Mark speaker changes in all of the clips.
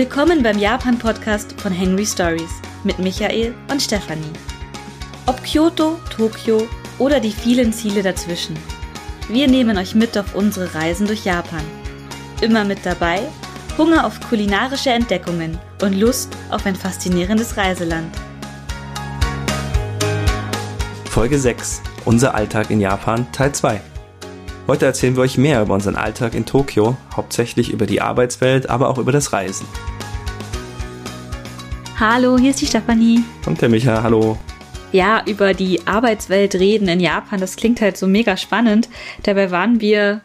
Speaker 1: Willkommen beim Japan-Podcast von Henry Stories mit Michael und Stefanie. Ob Kyoto, Tokio oder die vielen Ziele dazwischen. Wir nehmen euch mit auf unsere Reisen durch Japan. Immer mit dabei Hunger auf kulinarische Entdeckungen und Lust auf ein faszinierendes Reiseland.
Speaker 2: Folge 6. Unser Alltag in Japan Teil 2. Heute erzählen wir euch mehr über unseren Alltag in Tokio, hauptsächlich über die Arbeitswelt, aber auch über das Reisen.
Speaker 1: Hallo, hier ist die Stefanie.
Speaker 2: Und der Micha, hallo.
Speaker 1: Ja, über die Arbeitswelt reden in Japan, das klingt halt so mega spannend. Dabei waren wir,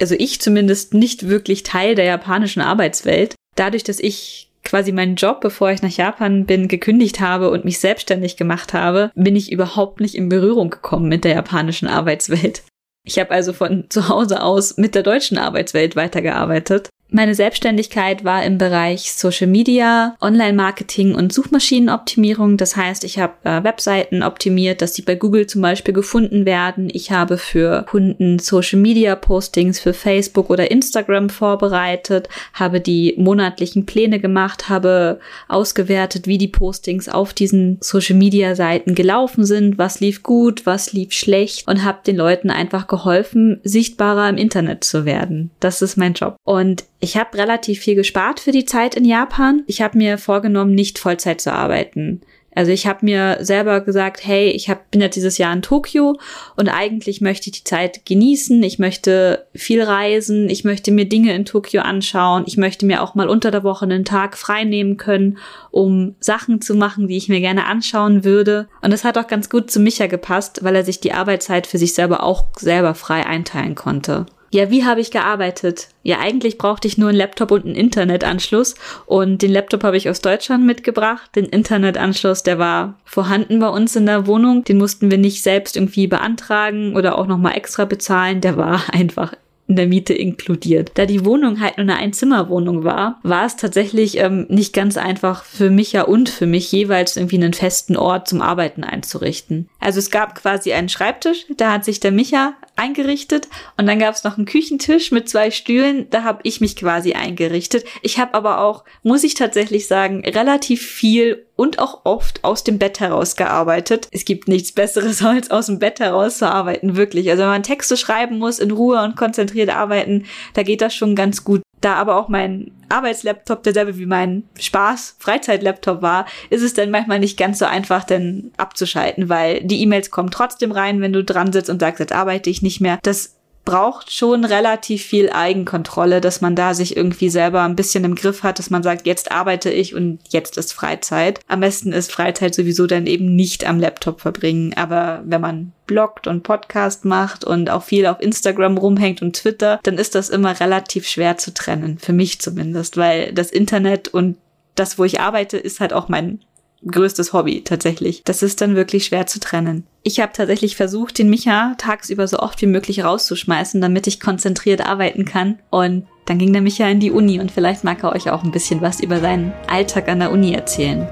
Speaker 1: also ich zumindest, nicht wirklich Teil der japanischen Arbeitswelt. Dadurch, dass ich quasi meinen Job, bevor ich nach Japan bin, gekündigt habe und mich selbstständig gemacht habe, bin ich überhaupt nicht in Berührung gekommen mit der japanischen Arbeitswelt. Ich habe also von zu Hause aus mit der deutschen Arbeitswelt weitergearbeitet meine Selbstständigkeit war im Bereich Social Media, Online-Marketing und Suchmaschinenoptimierung. Das heißt, ich habe äh, Webseiten optimiert, dass die bei Google zum Beispiel gefunden werden. Ich habe für Kunden Social Media Postings für Facebook oder Instagram vorbereitet, habe die monatlichen Pläne gemacht, habe ausgewertet, wie die Postings auf diesen Social Media Seiten gelaufen sind, was lief gut, was lief schlecht und habe den Leuten einfach geholfen, sichtbarer im Internet zu werden. Das ist mein Job. Und ich habe relativ viel gespart für die Zeit in Japan. Ich habe mir vorgenommen, nicht Vollzeit zu arbeiten. Also ich habe mir selber gesagt, hey, ich hab, bin jetzt dieses Jahr in Tokio und eigentlich möchte ich die Zeit genießen. Ich möchte viel reisen. Ich möchte mir Dinge in Tokio anschauen. Ich möchte mir auch mal unter der Woche einen Tag frei nehmen können, um Sachen zu machen, die ich mir gerne anschauen würde. Und das hat auch ganz gut zu Micha gepasst, weil er sich die Arbeitszeit für sich selber auch selber frei einteilen konnte. Ja, wie habe ich gearbeitet? Ja, eigentlich brauchte ich nur einen Laptop und einen Internetanschluss. Und den Laptop habe ich aus Deutschland mitgebracht. Den Internetanschluss, der war vorhanden bei uns in der Wohnung. Den mussten wir nicht selbst irgendwie beantragen oder auch nochmal extra bezahlen. Der war einfach in der Miete inkludiert. Da die Wohnung halt nur eine Einzimmerwohnung war, war es tatsächlich ähm, nicht ganz einfach für mich ja und für mich jeweils irgendwie einen festen Ort zum Arbeiten einzurichten. Also es gab quasi einen Schreibtisch, da hat sich der Micha eingerichtet und dann gab es noch einen Küchentisch mit zwei Stühlen, da habe ich mich quasi eingerichtet. Ich habe aber auch, muss ich tatsächlich sagen, relativ viel und auch oft aus dem Bett heraus gearbeitet. Es gibt nichts Besseres, als aus dem Bett heraus zu arbeiten, wirklich. Also wenn man Texte schreiben muss, in Ruhe und konzentriert arbeiten, da geht das schon ganz gut. Da aber auch mein Arbeitslaptop derselbe wie mein Spaß Freizeitlaptop war, ist es dann manchmal nicht ganz so einfach, denn abzuschalten, weil die E-Mails kommen trotzdem rein, wenn du dran sitzt und sagst, jetzt arbeite ich nicht mehr. Das braucht schon relativ viel Eigenkontrolle, dass man da sich irgendwie selber ein bisschen im Griff hat, dass man sagt, jetzt arbeite ich und jetzt ist Freizeit. Am besten ist Freizeit sowieso dann eben nicht am Laptop verbringen. Aber wenn man bloggt und Podcast macht und auch viel auf Instagram rumhängt und Twitter, dann ist das immer relativ schwer zu trennen. Für mich zumindest, weil das Internet und das, wo ich arbeite, ist halt auch mein größtes Hobby tatsächlich. Das ist dann wirklich schwer zu trennen. Ich habe tatsächlich versucht, den Micha tagsüber so oft wie möglich rauszuschmeißen, damit ich konzentriert arbeiten kann. Und dann ging der Micha in die Uni und vielleicht mag er euch auch ein bisschen was über seinen Alltag an der Uni erzählen.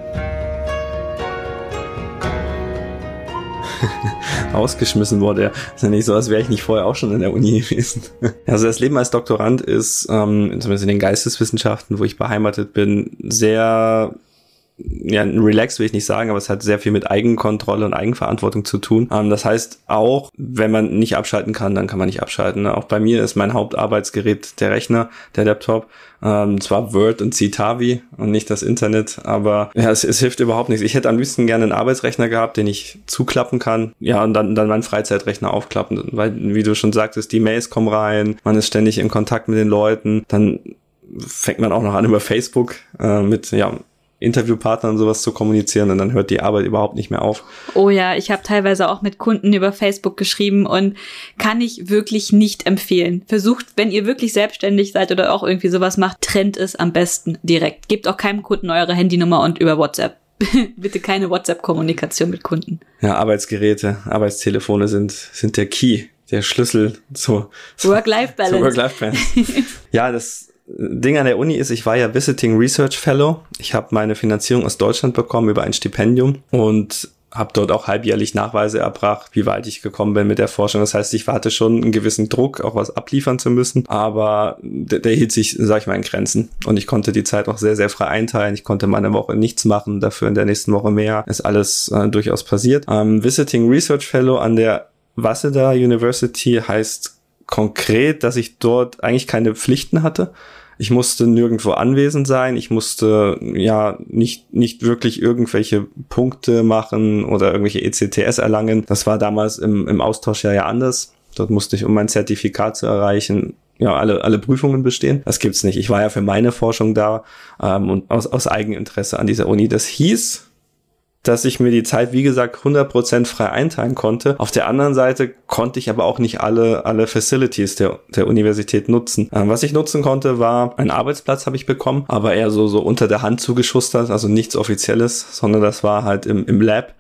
Speaker 2: Ausgeschmissen wurde er. Ist ja nicht so, als wäre ich nicht vorher auch schon in der Uni gewesen. Also das Leben als Doktorand ist, ähm, zumindest in den Geisteswissenschaften, wo ich beheimatet bin, sehr ja, ein Relax will ich nicht sagen, aber es hat sehr viel mit Eigenkontrolle und Eigenverantwortung zu tun. Ähm, das heißt auch, wenn man nicht abschalten kann, dann kann man nicht abschalten. Ne? Auch bei mir ist mein Hauptarbeitsgerät der Rechner, der Laptop. Ähm, zwar Word und Citavi und nicht das Internet, aber ja, es, es hilft überhaupt nichts. Ich hätte am liebsten gerne einen Arbeitsrechner gehabt, den ich zuklappen kann. Ja, und dann, dann meinen Freizeitrechner aufklappen. Weil, wie du schon sagtest, die Mails kommen rein, man ist ständig in Kontakt mit den Leuten, dann fängt man auch noch an über Facebook äh, mit ja Interviewpartnern sowas zu kommunizieren und dann hört die Arbeit überhaupt nicht mehr auf.
Speaker 1: Oh ja, ich habe teilweise auch mit Kunden über Facebook geschrieben und kann ich wirklich nicht empfehlen. Versucht, wenn ihr wirklich selbstständig seid oder auch irgendwie sowas macht, trennt es am besten direkt. Gebt auch keinem Kunden eure Handynummer und über WhatsApp. Bitte keine WhatsApp-Kommunikation mit Kunden.
Speaker 2: Ja, Arbeitsgeräte, Arbeitstelefone sind, sind der Key, der Schlüssel zur
Speaker 1: Work-Life-Balance.
Speaker 2: Work-Life-Balance. ja, das Ding an der Uni ist, ich war ja Visiting Research Fellow. Ich habe meine Finanzierung aus Deutschland bekommen über ein Stipendium und habe dort auch halbjährlich Nachweise erbracht, wie weit ich gekommen bin mit der Forschung. Das heißt, ich hatte schon einen gewissen Druck, auch was abliefern zu müssen, aber der, der hielt sich, sag ich mal, in Grenzen. Und ich konnte die Zeit auch sehr, sehr frei einteilen. Ich konnte meine Woche nichts machen, dafür in der nächsten Woche mehr. Ist alles äh, durchaus passiert. Ähm, Visiting Research Fellow an der Waseda University heißt konkret, dass ich dort eigentlich keine Pflichten hatte. Ich musste nirgendwo anwesend sein. Ich musste ja nicht, nicht wirklich irgendwelche Punkte machen oder irgendwelche ECTS erlangen. Das war damals im, im Austausch ja, ja anders. Dort musste ich, um mein Zertifikat zu erreichen, ja, alle, alle Prüfungen bestehen. Das gibt's nicht. Ich war ja für meine Forschung da ähm, und aus, aus Eigeninteresse an dieser Uni. Das hieß, dass ich mir die Zeit, wie gesagt, 100% frei einteilen konnte. Auf der anderen Seite konnte ich aber auch nicht alle, alle Facilities der, der Universität nutzen. Ähm, was ich nutzen konnte, war ein Arbeitsplatz habe ich bekommen, aber eher so, so unter der Hand zugeschustert, also nichts Offizielles, sondern das war halt im, im Lab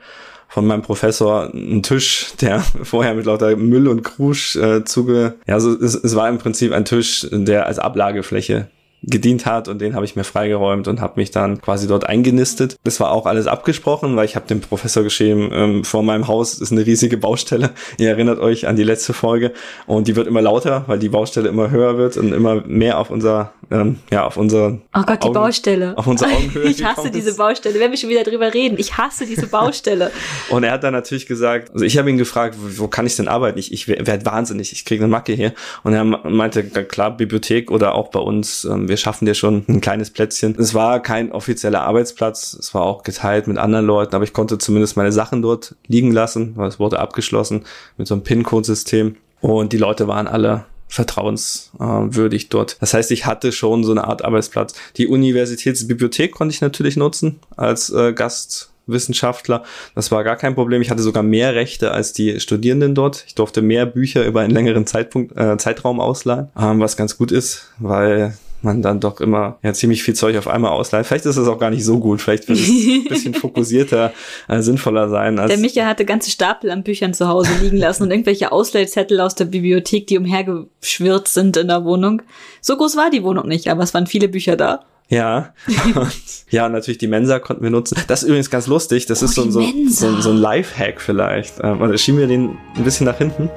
Speaker 2: von meinem Professor ein Tisch, der vorher mit lauter Müll und Krusch äh, zuge... Ja, also es, es war im Prinzip ein Tisch, der als Ablagefläche gedient hat und den habe ich mir freigeräumt und habe mich dann quasi dort eingenistet. Das war auch alles abgesprochen, weil ich habe dem Professor geschrieben, ähm, vor meinem Haus ist eine riesige Baustelle. Ihr erinnert euch an die letzte Folge und die wird immer lauter, weil die Baustelle immer höher wird und immer mehr auf unser ähm, ja auf unser
Speaker 1: Oh Gott, die
Speaker 2: Augen,
Speaker 1: Baustelle.
Speaker 2: auf unsere Augenhöhe.
Speaker 1: Ich hasse diese Baustelle. Wenn wir schon wieder drüber reden, ich hasse diese Baustelle.
Speaker 2: Und er hat dann natürlich gesagt, also ich habe ihn gefragt, wo, wo kann ich denn arbeiten? Ich, ich werde wahnsinnig, ich kriege eine Macke hier. Und er meinte, klar, Bibliothek oder auch bei uns, ähm, wir schaffen dir schon ein kleines Plätzchen. Es war kein offizieller Arbeitsplatz, es war auch geteilt mit anderen Leuten, aber ich konnte zumindest meine Sachen dort liegen lassen, weil es wurde abgeschlossen mit so einem PIN-Code-System. Und die Leute waren alle vertrauenswürdig dort. Das heißt, ich hatte schon so eine Art Arbeitsplatz. Die Universitätsbibliothek konnte ich natürlich nutzen als äh, Gastwissenschaftler. Das war gar kein Problem. Ich hatte sogar mehr Rechte als die Studierenden dort. Ich durfte mehr Bücher über einen längeren Zeitpunkt, äh, Zeitraum ausleihen, ähm, was ganz gut ist, weil man dann doch immer ja ziemlich viel Zeug auf einmal ausleiht. Vielleicht ist es auch gar nicht so gut. Vielleicht wird es ein bisschen fokussierter, äh, sinnvoller sein. Als
Speaker 1: Der Micha hatte ganze Stapel an Büchern zu Hause liegen lassen und irgendwelche Ausleihzettel aus der Bibliothek, die umhergeschwirrt sind in der Wohnung. So groß war die Wohnung nicht, aber es waren viele Bücher da.
Speaker 2: Ja, und, ja, natürlich die Mensa konnten wir nutzen. Das ist übrigens ganz lustig. Das
Speaker 1: Oh,
Speaker 2: ist so, so, so, so ein Lifehack vielleicht. Ähm, oder schieben wir den ein bisschen nach hinten?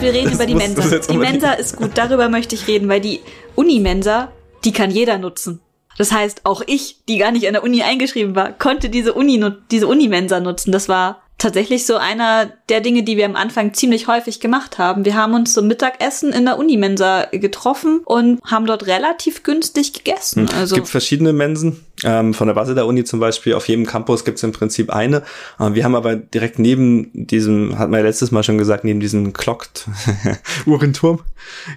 Speaker 1: Wir reden
Speaker 2: Das
Speaker 1: über die Mensa. Die Mensa ist gut, darüber möchte ich reden, weil die Uni-Mensa, die kann jeder nutzen. Das heißt, auch ich, die gar nicht an der Uni eingeschrieben war, konnte diese Uni, diese Uni-Mensa nutzen. Das war tatsächlich so einer der Dinge, die wir am Anfang ziemlich häufig gemacht haben. Wir haben uns zum Mittagessen in der Unimensa getroffen und haben dort relativ günstig gegessen.
Speaker 2: Es
Speaker 1: Also
Speaker 2: gibt verschiedene Mensen. Ähm, von der Waseda Uni zum Beispiel, auf jedem Campus gibt es im Prinzip eine. Ähm, wir haben aber direkt neben diesem, hat man ja letztes Mal schon gesagt, neben diesem Clocked Uhrenturm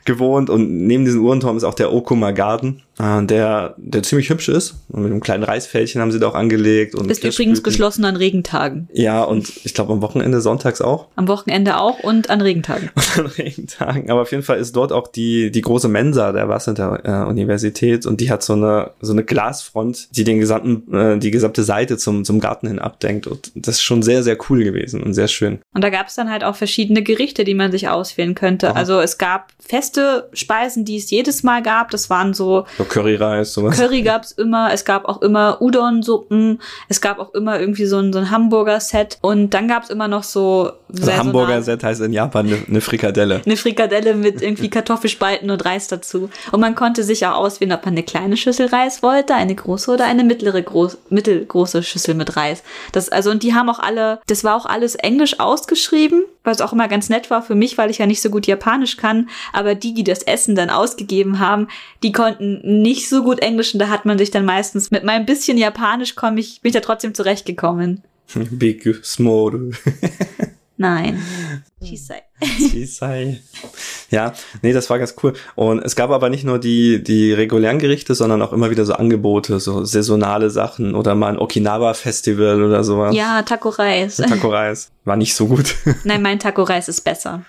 Speaker 2: gewohnt. Und neben diesem Uhrenturm ist auch der Okuma Garden, äh, der, der ziemlich hübsch ist. Und mit einem kleinen Reisfältchen haben sie da auch angelegt. Und
Speaker 1: ist übrigens geschlossen an Regentagen.
Speaker 2: Ja, und ich glaube am Wochenende, sonntags auch.
Speaker 1: Am Wochenende auch und an Regentagen.
Speaker 2: an Regentagen. Aber auf jeden Fall ist dort auch die, die große Mensa der Wasser äh, Universität und die hat so eine, so eine Glasfront, die den gesamten, äh, die gesamte Seite zum, zum Garten hin abdenkt. Und das ist schon sehr, sehr cool gewesen und sehr schön.
Speaker 1: Und da gab es dann halt auch verschiedene Gerichte, die man sich auswählen könnte.
Speaker 2: Aha.
Speaker 1: Also es gab feste Speisen, die es jedes Mal gab. Das waren so
Speaker 2: So Curryreis, sowas.
Speaker 1: Curry gab's immer, es gab auch immer Udon-Suppen, es gab auch immer irgendwie so ein, so ein Hamburger-Set und dann gab's immer noch so
Speaker 2: Also Hamburger Set heißt in Japan eine, eine Frikadelle.
Speaker 1: eine Frikadelle mit irgendwie Kartoffelspalten und Reis dazu. Und man konnte sich auch auswählen, ob man eine kleine Schüssel Reis wollte, eine große oder eine mittlere groß, mittelgroße Schüssel mit Reis. Das also und die haben auch alle, das war auch alles englisch ausgeschrieben, was auch immer ganz nett war für mich, weil ich ja nicht so gut Japanisch kann, aber die, die das Essen dann ausgegeben haben, die konnten nicht so gut Englisch und da hat man sich dann meistens mit meinem bisschen Japanisch komme ich bin ich da trotzdem zurechtgekommen.
Speaker 2: Big Small.
Speaker 1: Nein. Chisai.
Speaker 2: Chisai. Ja, nee, das war ganz cool. Und es gab aber nicht nur die, die regulären Gerichte, sondern auch immer wieder so Angebote, so saisonale Sachen oder mal ein Okinawa-Festival oder sowas.
Speaker 1: Ja, Taco Reis.
Speaker 2: Taco-Reis. War nicht so gut.
Speaker 1: Nein, mein Taco Reis ist besser.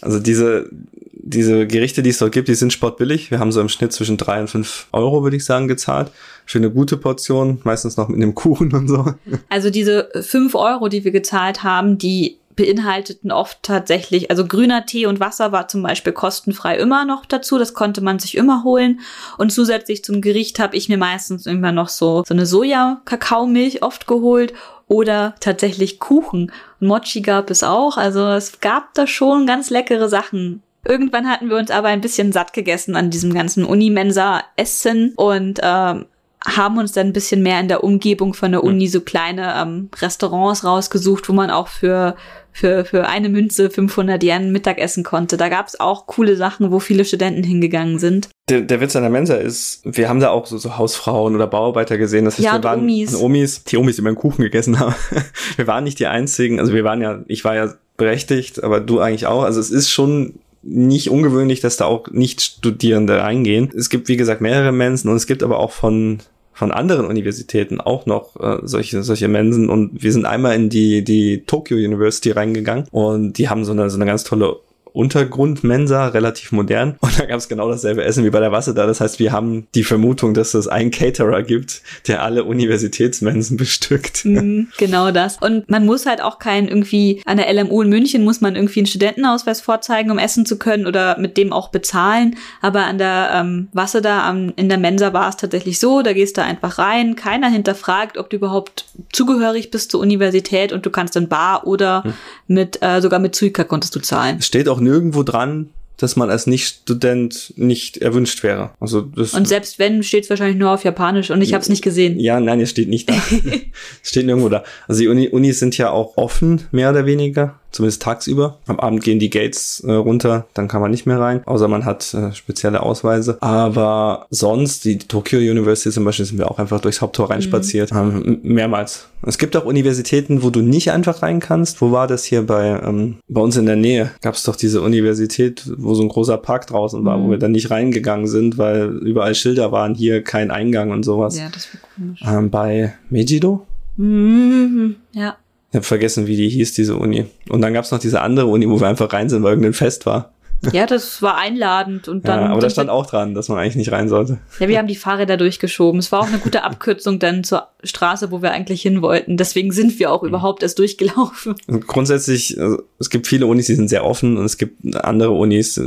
Speaker 2: Also diese, diese Gerichte, die es dort gibt, die sind sportbillig. Wir haben so im Schnitt zwischen drei und fünf Euro, würde ich sagen, gezahlt. Für eine gute Portion, meistens noch mit einem Kuchen und so.
Speaker 1: Also diese fünf Euro, die wir gezahlt haben, die beinhalteten oft tatsächlich, also grüner Tee und Wasser war zum Beispiel kostenfrei immer noch dazu. Das konnte man sich immer holen. Und zusätzlich zum Gericht habe ich mir meistens immer noch so, so eine Soja-Kakaomilch oft geholt oder tatsächlich Kuchen. Mochi gab es auch. Also es gab da schon ganz leckere Sachen. Irgendwann hatten wir uns aber ein bisschen satt gegessen an diesem ganzen Unimensa-Essen und ähm, haben uns dann ein bisschen mehr in der Umgebung von der Uni so kleine ähm, Restaurants rausgesucht, wo man auch für für, für eine Münze 500 Yen Mittag essen konnte. Da gab es auch coole Sachen, wo viele Studenten hingegangen sind.
Speaker 2: Der, der Witz an der Mensa ist, wir haben da auch so, so Hausfrauen oder Bauarbeiter gesehen. Das heißt,
Speaker 1: ja,
Speaker 2: wir waren
Speaker 1: Omis.
Speaker 2: Omis, die Omis, die beim Kuchen gegessen haben. wir waren nicht die einzigen, also wir waren ja, ich war ja berechtigt, aber du eigentlich auch. Also es ist schon nicht ungewöhnlich, dass da auch Nicht-Studierende reingehen. Es gibt, wie gesagt, mehrere Mensen und es gibt aber auch von von anderen Universitäten auch noch äh, solche solche Mensen. Und wir sind einmal in die die Tokyo University reingegangen und die haben so eine so eine ganz tolle Untergrundmensa, relativ modern. Und da gab es genau dasselbe Essen wie bei der Wasser da. Das heißt, wir haben die Vermutung, dass es einen Caterer gibt, der alle Universitätsmensen bestückt.
Speaker 1: Mhm, genau das. Und man muss halt auch kein irgendwie, an der LMU in München muss man irgendwie einen Studentenausweis vorzeigen, um essen zu können oder mit dem auch bezahlen. Aber an der ähm, Wasser da am, in der Mensa war es tatsächlich so, da gehst du einfach rein, keiner hinterfragt, ob du überhaupt zugehörig bist zur Universität und du kannst dann bar oder hm. mit, äh, sogar mit Suica konntest du zahlen.
Speaker 2: Steht auch nirgendwo dran, dass man als Nicht-Student nicht erwünscht wäre. Also das
Speaker 1: und selbst wenn, steht es wahrscheinlich nur auf Japanisch und ich habe es nicht gesehen.
Speaker 2: Ja, nein, es steht nicht da. es steht nirgendwo da. Also die Uni, Unis sind ja auch offen, mehr oder weniger zumindest tagsüber. Am Abend gehen die Gates äh, runter, dann kann man nicht mehr rein, außer man hat äh, spezielle Ausweise. Aber sonst, die Tokyo University zum Beispiel, sind wir auch einfach durchs Haupttor reinspaziert, mhm. ähm, mehrmals. Es gibt auch Universitäten, wo du nicht einfach rein kannst. Wo war das hier bei, ähm, bei uns in der Nähe? Gab es doch diese Universität, wo so ein großer Park draußen war, mhm. wo wir dann nicht reingegangen sind, weil überall Schilder waren, hier kein Eingang und sowas.
Speaker 1: Ja, das war komisch.
Speaker 2: Ähm, bei Mejido?
Speaker 1: Mhm. Ja.
Speaker 2: Ich habe vergessen, wie die hieß, diese Uni. Und dann gab's noch diese andere Uni, wo wir einfach rein sind, weil irgendein Fest war.
Speaker 1: Ja, das war einladend und dann.
Speaker 2: Ja, aber da stand auch dran, dass man eigentlich nicht rein sollte.
Speaker 1: Ja, wir haben die Fahrräder durchgeschoben. Es war auch eine gute Abkürzung dann zur Straße, wo wir eigentlich hin wollten. Deswegen sind wir auch mhm. überhaupt erst durchgelaufen.
Speaker 2: Und grundsätzlich, also, es gibt viele Unis, die sind sehr offen und es gibt andere Unis,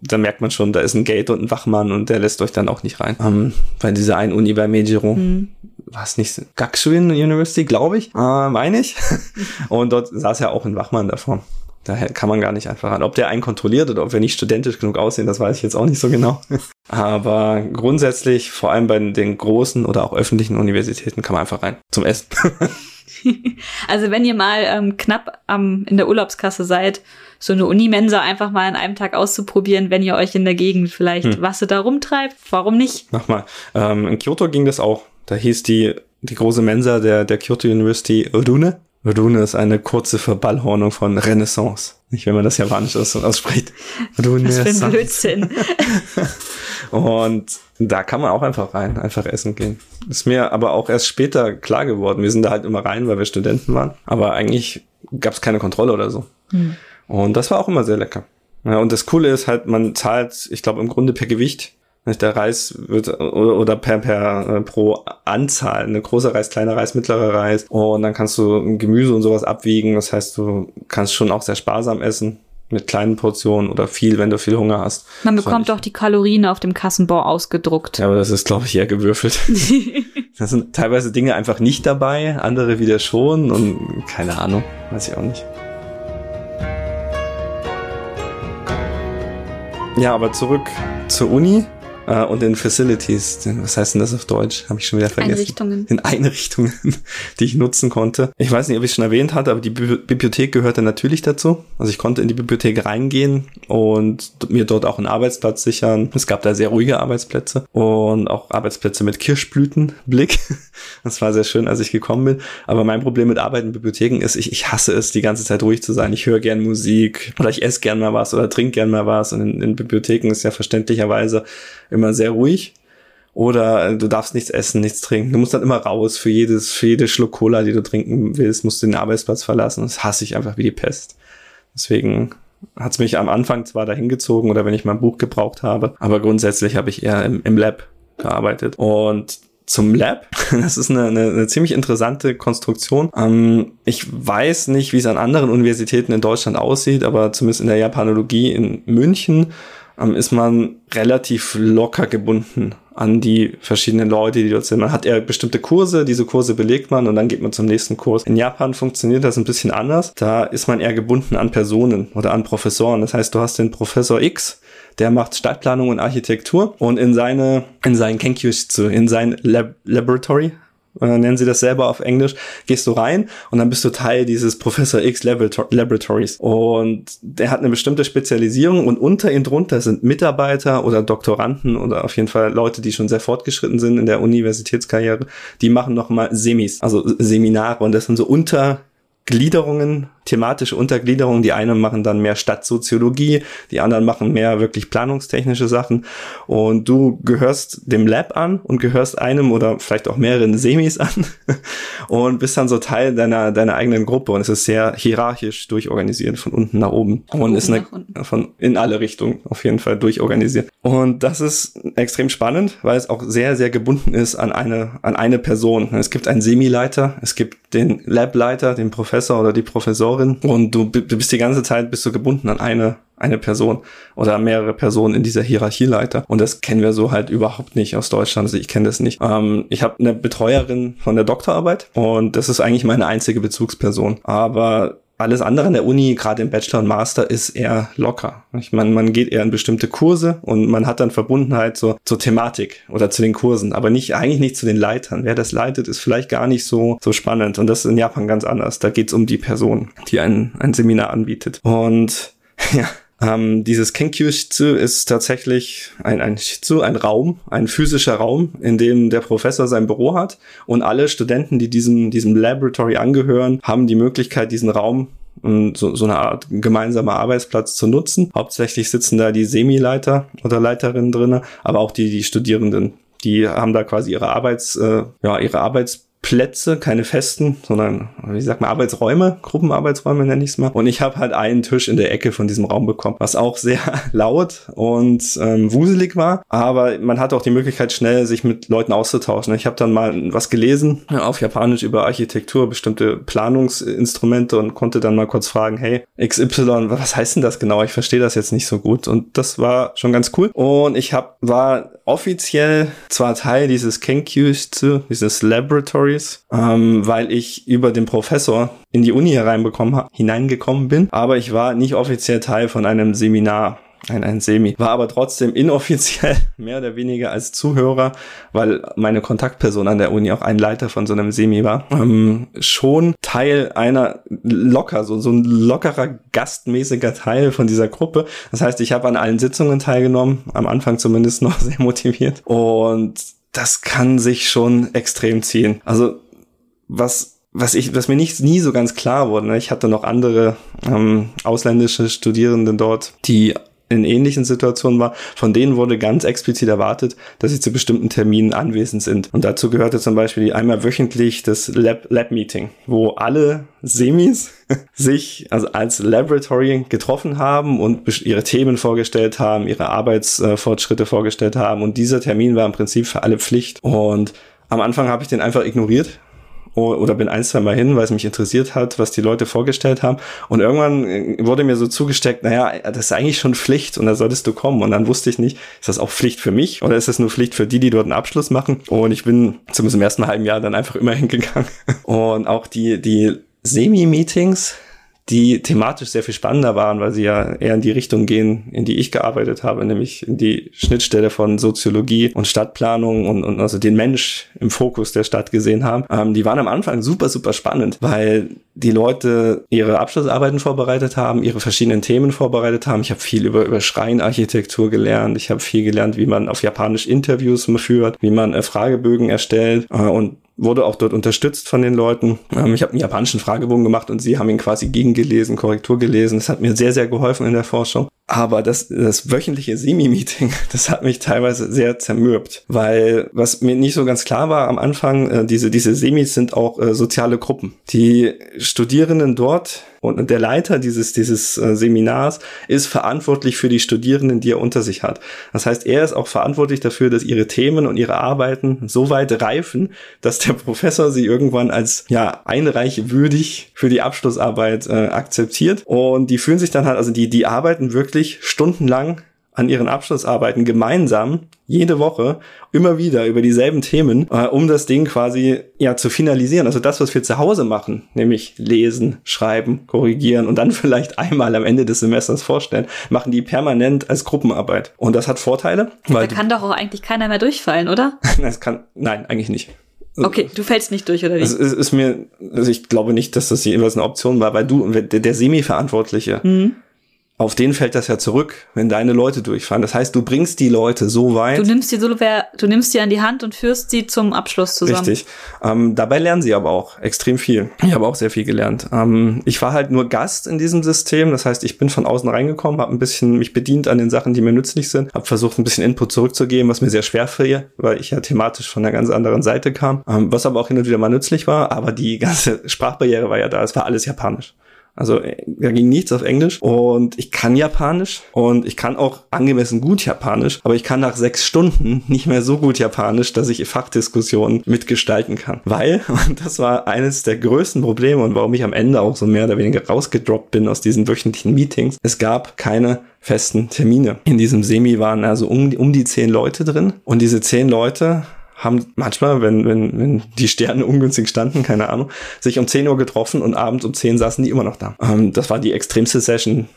Speaker 2: da merkt man schon, da ist ein Gate und ein Wachmann und der lässt euch dann auch nicht rein. Um, ähm, bei dieser einen Uni bei Mejiro. Mhm war es nicht Gakushuin University, glaube ich, äh, meine ich. Und dort saß ja auch ein Wachmann davor. Daher kann man gar nicht einfach an. Ob der einen kontrolliert oder ob wir nicht studentisch genug aussehen, das weiß ich jetzt auch nicht so genau. Aber grundsätzlich, vor allem bei den großen oder auch öffentlichen Universitäten, kann man einfach rein zum Essen.
Speaker 1: also wenn ihr mal ähm, knapp am, in der Urlaubskasse seid, so eine Unimensa einfach mal an einem Tag auszuprobieren, wenn ihr euch in der Gegend vielleicht hm. was da rumtreibt, warum nicht?
Speaker 2: Mach mal. Ähm, in Kyoto ging das auch. Da hieß die, die große Mensa der, der Kyoto University Rune. Rune ist eine kurze Verballhornung von Renaissance. Nicht, wenn man das Japanisch ausspricht.
Speaker 1: Rune. Was für ein Blödsinn.
Speaker 2: Und da kann man auch einfach rein, einfach essen gehen. Ist mir aber auch erst später klar geworden. Wir sind da halt immer rein, weil wir Studenten waren. Aber eigentlich gab es keine Kontrolle oder so. Hm. Und das war auch immer sehr lecker. Ja, und das Coole ist halt, man zahlt, ich glaube, im Grunde per Gewicht. Der Reis wird oder per, per äh, pro Anzahl, eine große Reis, kleiner Reis, mittlerer Reis und dann kannst du Gemüse und sowas abwiegen. Das heißt, du kannst schon auch sehr sparsam essen mit kleinen Portionen oder viel, wenn du viel Hunger hast.
Speaker 1: Man bekommt auch die Kalorien auf dem Kassenbau ausgedruckt.
Speaker 2: Ja, aber das ist, glaube ich, eher gewürfelt. da sind teilweise Dinge einfach nicht dabei, andere wieder schon und keine Ahnung, weiß ich auch nicht. Ja, aber zurück zur Uni. Äh, und in Facilities, was heißt denn das auf Deutsch? Habe ich schon wieder vergessen.
Speaker 1: Einrichtungen.
Speaker 2: In Einrichtungen, die ich nutzen konnte. Ich weiß nicht, ob ich es schon erwähnt hatte, aber die Bi Bibliothek gehörte natürlich dazu. Also ich konnte in die Bibliothek reingehen und mir dort auch einen Arbeitsplatz sichern. Es gab da sehr ruhige Arbeitsplätze und auch Arbeitsplätze mit Kirschblütenblick. Das war sehr schön, als ich gekommen bin. Aber mein Problem mit Arbeiten in Bibliotheken ist, ich, ich hasse es, die ganze Zeit ruhig zu sein. Ich höre gern Musik oder ich esse gern mal was oder trinke gern mal was. Und in, in Bibliotheken ist ja verständlicherweise immer sehr ruhig. Oder äh, du darfst nichts essen, nichts trinken. Du musst dann immer raus. Für jedes, für jede Schluck Cola, die du trinken willst, musst du den Arbeitsplatz verlassen. Das hasse ich einfach wie die Pest. Deswegen hat es mich am Anfang zwar dahin gezogen oder wenn ich mal ein Buch gebraucht habe, aber grundsätzlich habe ich eher im, im Lab gearbeitet. Und zum Lab. Das ist eine, eine, eine ziemlich interessante Konstruktion. Ähm, ich weiß nicht, wie es an anderen Universitäten in Deutschland aussieht, aber zumindest in der Japanologie in München ähm, ist man relativ locker gebunden an die verschiedenen Leute, die dort sind. Man hat eher bestimmte Kurse, diese Kurse belegt man und dann geht man zum nächsten Kurs. In Japan funktioniert das ein bisschen anders. Da ist man eher gebunden an Personen oder an Professoren. Das heißt, du hast den Professor X, der macht Stadtplanung und Architektur und in seine, in seinen Kenkyushitsu, in sein Lab Laboratory, äh, nennen sie das selber auf Englisch, gehst du rein und dann bist du Teil dieses Professor X Laboratories. Und der hat eine bestimmte Spezialisierung und unter ihm drunter sind Mitarbeiter oder Doktoranden oder auf jeden Fall Leute, die schon sehr fortgeschritten sind in der Universitätskarriere, die machen nochmal Semis, also Seminare. Und das sind so unter Gliederungen, thematische Untergliederungen. Die einen machen dann mehr Stadtsoziologie, die anderen machen mehr wirklich planungstechnische Sachen. Und du gehörst dem Lab an und gehörst einem oder vielleicht auch mehreren Semis an und bist dann so Teil deiner, deiner eigenen Gruppe. Und es ist sehr hierarchisch durchorganisiert von unten nach oben. Von und ist eine, von in alle Richtungen auf jeden Fall durchorganisiert. Und das ist extrem spannend, weil es auch sehr, sehr gebunden ist an eine, an eine Person. Es gibt einen Semileiter, es gibt den Lableiter, den Professor Professor oder die Professorin und du, bist die ganze Zeit bist du gebunden an eine eine Person oder mehrere Personen in dieser Hierarchieleiter. Und das kennen wir so halt überhaupt nicht aus Deutschland. Also ich kenne das nicht. Ähm, ich habe eine Betreuerin von der Doktorarbeit und das ist eigentlich meine einzige Bezugsperson. Aber alles andere an der Uni, gerade im Bachelor und Master, ist eher locker. Ich meine, man geht eher in bestimmte Kurse und man hat dann Verbundenheit zur, zur Thematik oder zu den Kursen, aber nicht, eigentlich nicht zu den Leitern. Wer das leitet, ist vielleicht gar nicht so, so spannend. Und das ist in Japan ganz anders. Da geht es um die Person, die ein, ein Seminar anbietet. Und ja, ähm, dieses Kenkyu Shitsu ist tatsächlich ein, ein Shitsu, ein Raum, ein physischer Raum, in dem der Professor sein Büro hat und alle Studenten, die diesem, diesem Laboratory angehören, haben die Möglichkeit, diesen Raum so, so eine Art gemeinsamer Arbeitsplatz zu nutzen. Hauptsächlich sitzen da die Semileiter oder Leiterinnen drinnen, aber auch die, die Studierenden. Die haben da quasi ihre Arbeits, äh, ja, ihre Arbeits Plätze, keine festen, sondern, wie sagt man, Arbeitsräume, Gruppenarbeitsräume nenne ich es mal. Und ich habe halt einen Tisch in der Ecke von diesem Raum bekommen, was auch sehr laut und ähm, wuselig war. Aber man hat auch die Möglichkeit, schnell sich mit Leuten auszutauschen. Ich habe dann mal was gelesen auf Japanisch über Architektur, bestimmte Planungsinstrumente und konnte dann mal kurz fragen, hey, XY, was heißt denn das genau? Ich verstehe das jetzt nicht so gut. Und das war schon ganz cool. Und ich hab, war offiziell zwar Teil dieses Kenkyus, dieses Laboratories, ähm, weil ich über den Professor in die Uni hereinbekommen, hineingekommen bin, aber ich war nicht offiziell Teil von einem Seminar ein, ein Semi. War aber trotzdem inoffiziell mehr oder weniger als Zuhörer, weil meine Kontaktperson an der Uni auch ein Leiter von so einem Semi war. Ähm, schon Teil einer locker, so, so ein lockerer, gastmäßiger Teil von dieser Gruppe. Das heißt, ich habe an allen Sitzungen teilgenommen, am Anfang zumindest noch sehr motiviert. Und das kann sich schon extrem ziehen. Also was was ich, was mir nicht nie so ganz klar wurde. Ne? Ich hatte noch andere ähm, ausländische Studierende dort, die in ähnlichen Situationen war, von denen wurde ganz explizit erwartet, dass sie zu bestimmten Terminen anwesend sind. Und dazu gehörte zum Beispiel einmal wöchentlich das Lab, Lab wo alle Semis sich also als Laboratory getroffen haben und ihre Themen vorgestellt haben, ihre Arbeitsfortschritte vorgestellt haben. Und dieser Termin war im Prinzip für alle Pflicht. Und am Anfang habe ich den einfach ignoriert, oder bin ein, zwei Mal hin, weil es mich interessiert hat, was die Leute vorgestellt haben. Und irgendwann äh, wurde mir so zugesteckt, naja, das ist eigentlich schon Pflicht und da solltest du kommen. Und dann wusste ich nicht, ist das auch Pflicht für mich oder ist das nur Pflicht für die, die dort einen Abschluss machen? Und ich bin zumindest im ersten halben Jahr dann einfach immer hingegangen. Und auch die, die Semi-Meetings, die thematisch sehr viel spannender waren, weil sie ja eher in die Richtung gehen, in die ich gearbeitet habe, nämlich in die Schnittstelle von Soziologie und Stadtplanung und, und also den Mensch im Fokus der Stadt gesehen haben. Ähm, die waren am Anfang super, super spannend, weil die Leute ihre Abschlussarbeiten vorbereitet haben, ihre verschiedenen Themen vorbereitet haben. Ich habe viel über, über Schreinarchitektur gelernt. Ich habe viel gelernt, wie man auf Japanisch Interviews führt, wie man äh, Fragebögen erstellt äh, und wurde auch dort unterstützt von den Leuten. Ähm, ich habe einen japanischen Fragebogen gemacht und sie haben ihn quasi gegengelesen, Korrektur gelesen. Das hat mir sehr, sehr geholfen in der Forschung. Aber das, das wöchentliche Semi-Meeting, das hat mich teilweise sehr zermürbt, weil was mir nicht so ganz klar war am Anfang, äh, diese, diese Semis sind auch äh, soziale Gruppen. Die Studierenden dort und der Leiter dieses, dieses äh, Seminars ist verantwortlich für die Studierenden, die er unter sich hat. Das heißt, er ist auch verantwortlich dafür, dass ihre Themen und ihre Arbeiten so weit reifen, dass der Professor sie irgendwann als ja einreichwürdig für die Abschlussarbeit äh, akzeptiert. Und die fühlen sich dann halt, also die, die arbeiten wirklich stundenlang an ihren Abschlussarbeiten gemeinsam jede Woche immer wieder über dieselben Themen, äh, um das Ding quasi ja zu finalisieren. Also das, was wir zu Hause machen, nämlich lesen, schreiben, korrigieren und dann vielleicht einmal am Ende des Semesters vorstellen, machen die permanent als Gruppenarbeit. Und das hat Vorteile.
Speaker 1: Weil da kann doch auch eigentlich keiner mehr durchfallen, oder?
Speaker 2: das kann, nein, eigentlich nicht.
Speaker 1: Okay, du fällst nicht durch, oder wie?
Speaker 2: Es ist, ist mir, also ich glaube nicht, dass das jeweils eine Option war, weil du, der, der Semi-Verantwortliche, mhm auf den fällt das ja zurück, wenn deine Leute durchfahren. Das heißt, du bringst die Leute so weit.
Speaker 1: Du nimmst die so, du nimmst sie an die Hand und führst sie zum Abschluss zusammen.
Speaker 2: Richtig. Ähm, dabei lernen sie aber auch extrem viel. Ich habe auch sehr viel gelernt. Ähm, ich war halt nur Gast in diesem System. Das heißt, ich bin von außen reingekommen, habe ein bisschen mich bedient an den Sachen, die mir nützlich sind, habe versucht, ein bisschen Input zurückzugeben, was mir sehr schwer fiel, weil ich ja thematisch von einer ganz anderen Seite kam. Ähm, was aber auch hin und wieder mal nützlich war. Aber die ganze Sprachbarriere war ja da. Es war alles japanisch. Also da ging nichts auf Englisch und ich kann Japanisch und ich kann auch angemessen gut Japanisch, aber ich kann nach sechs Stunden nicht mehr so gut Japanisch, dass ich Fachdiskussionen mitgestalten kann. Weil, und das war eines der größten Probleme und warum ich am Ende auch so mehr oder weniger rausgedroppt bin aus diesen wöchentlichen Meetings, es gab keine festen Termine. In diesem Semi waren also um, um die zehn Leute drin und diese zehn Leute haben manchmal, wenn, wenn, wenn die Sterne ungünstig standen, keine Ahnung, sich um 10 Uhr getroffen und abends um 10 saßen die immer noch da. Ähm, das war die extremste Session.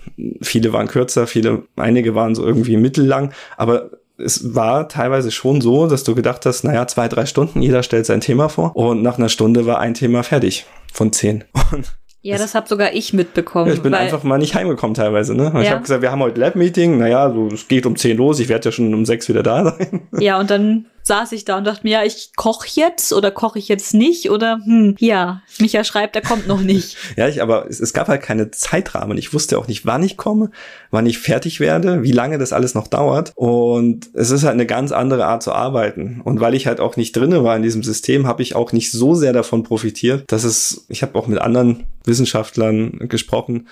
Speaker 2: Viele waren kürzer, viele, einige waren so irgendwie mittellang, aber es war teilweise schon so, dass du gedacht hast, naja, zwei, drei Stunden, jeder stellt sein Thema vor und nach einer Stunde war ein Thema fertig von zehn. Und
Speaker 1: ja, das habe sogar ich mitbekommen. Ja,
Speaker 2: ich bin einfach mal nicht heimgekommen teilweise. Ne? Ja. Ich habe gesagt, wir haben heute Lab-Meeting. Naja, so, es geht um 10 los. Ich werde ja schon um 6 wieder da sein.
Speaker 1: Ja, und dann saß ich da und dachte mir, ja, ich koche jetzt oder koche ich jetzt nicht oder hm, ja, Micha schreibt, er kommt noch nicht.
Speaker 2: ja, ich, aber es, es, gab halt keine Zeitrahmen. Ich wusste auch nicht, wann ich komme, wann ich fertig werde, wie lange das alles noch dauert. Und es ist halt eine ganz andere Art zu arbeiten. Und weil ich halt auch nicht drinne war in diesem System, habe ich auch nicht so sehr davon profitiert, dass es, ich habe auch mit anderen Wissenschaftlern gesprochen,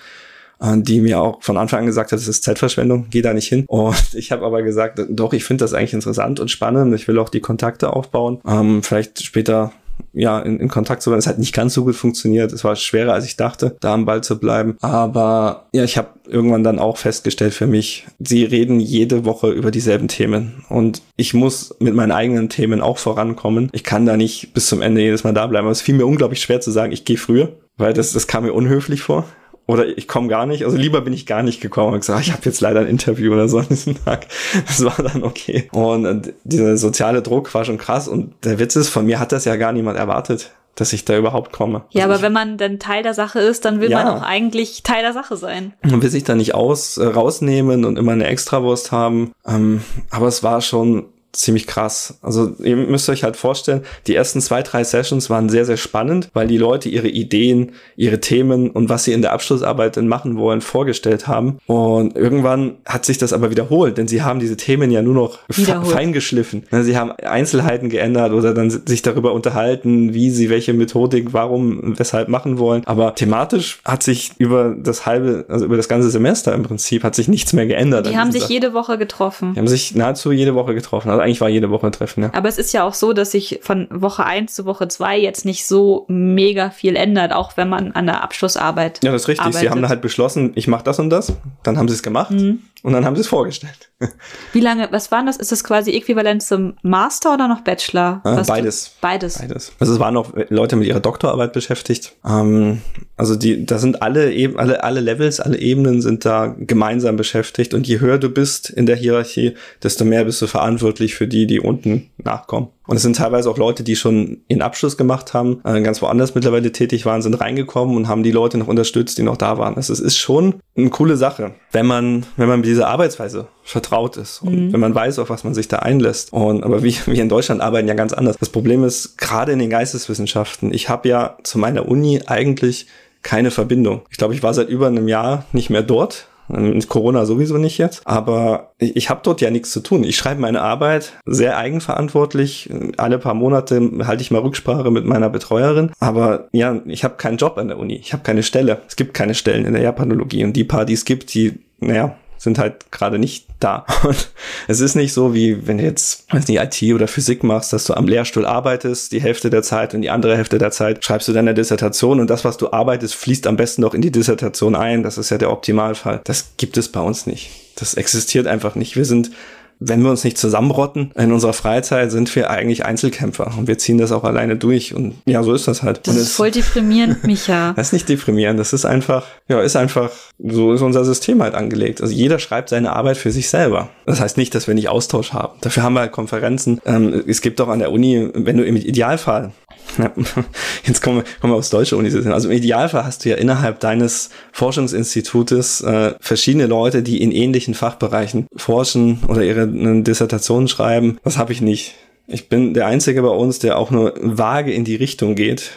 Speaker 2: die mir auch von Anfang an gesagt hat, das ist Zeitverschwendung, geh da nicht hin. Und ich habe aber gesagt, doch, ich finde das eigentlich interessant und spannend. Ich will auch die Kontakte aufbauen. Ähm, vielleicht später ja, in, in Kontakt zu bleiben. Es hat nicht ganz so gut funktioniert. Es war schwerer, als ich dachte, da am Ball zu bleiben. Aber ja, ich habe irgendwann dann auch festgestellt für mich, sie reden jede Woche über dieselben Themen. Und ich muss mit meinen eigenen Themen auch vorankommen. Ich kann da nicht bis zum Ende jedes Mal da bleiben. Aber es fiel mir unglaublich schwer zu sagen, ich gehe früher, weil das, das kam mir unhöflich vor oder ich komme gar nicht. Also lieber bin ich gar nicht gekommen und gesagt, ich habe jetzt leider ein Interview oder so an diesem Tag. Das war dann okay. Und dieser soziale Druck war schon krass. Und der Witz ist, von mir hat das ja gar niemand erwartet dass ich da überhaupt komme.
Speaker 1: Ja,
Speaker 2: also
Speaker 1: aber wenn man dann Teil der Sache ist, dann will ja. man auch eigentlich Teil der Sache sein.
Speaker 2: Man will sich da nicht aus äh, rausnehmen und immer eine Extrawurst haben. Ähm, aber es war schon ziemlich krass. Also ihr müsst euch halt vorstellen, die ersten zwei, drei Sessions waren sehr, sehr spannend, weil die Leute ihre Ideen, ihre Themen und was sie in der Abschlussarbeit denn machen wollen, vorgestellt haben. Und irgendwann hat sich das aber wiederholt, denn sie haben diese Themen ja nur noch feingeschliffen. Sie haben Einzelheiten geändert oder dann sich darüber unterhalten, wie sie welche Methodik, warum, weshalb machen wollen. Aber thematisch hat sich über das halbe, also über das ganze Semester im Prinzip, hat sich nichts mehr geändert.
Speaker 1: Die haben sich jede Woche getroffen.
Speaker 2: Die haben sich nahezu jede Woche getroffen. Also eigentlich war jede Woche ein Treffen, ja.
Speaker 1: Aber es ist ja auch so, dass sich von Woche 1 zu Woche 2 jetzt nicht so mega viel ändert, auch wenn man an der Abschlussarbeit.
Speaker 2: Ja, das ist richtig.
Speaker 1: Arbeitet.
Speaker 2: Sie haben halt beschlossen, ich mache das und das. Dann haben sie es gemacht mhm. Und dann haben sie es vorgestellt.
Speaker 1: Wie lange, was waren das? Ist das quasi äquivalent zum Master oder noch Bachelor?
Speaker 2: Ja, beides.
Speaker 1: Du? Beides.
Speaker 2: Beides. Also es waren noch Leute mit ihrer Doktorarbeit beschäftigt. Ähm, also die, da sind alle eben, alle, alle Levels, alle Ebenen sind da gemeinsam beschäftigt. Und je höher du bist in der Hierarchie, desto mehr bist du verantwortlich für die, die unten nachkommen. Und es sind teilweise auch Leute, die schon ihren Abschluss gemacht haben, äh, ganz woanders mittlerweile tätig waren, sind reingekommen und haben die Leute noch unterstützt, die noch da waren. Also es ist schon eine coole Sache, wenn man, wenn man mit dieser Arbeitsweise vertraut ist und mhm. wenn man weiß, auf was man sich da einlässt. Und aber wir, wir in Deutschland arbeiten ja ganz anders. Das Problem ist, gerade in den Geisteswissenschaften, ich habe ja zu meiner Uni eigentlich keine Verbindung. Ich glaube, ich war seit über einem Jahr nicht mehr dort Mit Corona sowieso nicht jetzt. Aber ich, ich habe dort ja nichts zu tun. Ich schreibe meine Arbeit sehr eigenverantwortlich. Alle paar Monate halte ich mal Rücksprache mit meiner Betreuerin. Aber ja, ich habe keinen Job an der Uni. Ich habe keine Stelle. Es gibt keine Stellen in der Japanologie. Und die paar, die es gibt, die, naja, sind halt gerade nicht da. Und es ist nicht so, wie wenn du jetzt, weiß nicht, IT oder Physik machst, dass du am Lehrstuhl arbeitest, die Hälfte der Zeit und die andere Hälfte der Zeit schreibst du deine Dissertation und das, was du arbeitest, fließt am besten noch in die Dissertation ein. Das ist ja der Optimalfall. Das gibt es bei uns nicht. Das existiert einfach nicht. Wir sind wenn wir uns nicht zusammenrotten in unserer Freizeit, sind wir eigentlich Einzelkämpfer und wir ziehen das auch alleine durch und ja, so ist das halt.
Speaker 1: Das
Speaker 2: und
Speaker 1: ist voll deprimierend, Micha.
Speaker 2: das ist nicht deprimierend, das ist einfach, ja, ist einfach, so ist unser System halt angelegt. Also jeder schreibt seine Arbeit für sich selber. Das heißt nicht, dass wir nicht Austausch haben. Dafür haben wir halt Konferenzen. Ähm, es gibt auch an der Uni, wenn du im Idealfall jetzt kommen wir, kommen wir aufs deutsche Universität. Also im Idealfall hast du ja innerhalb deines Forschungsinstitutes äh, verschiedene Leute, die in ähnlichen Fachbereichen forschen oder ihre Dissertationen schreiben. Das habe ich nicht. Ich bin der Einzige bei uns, der auch nur vage in die Richtung geht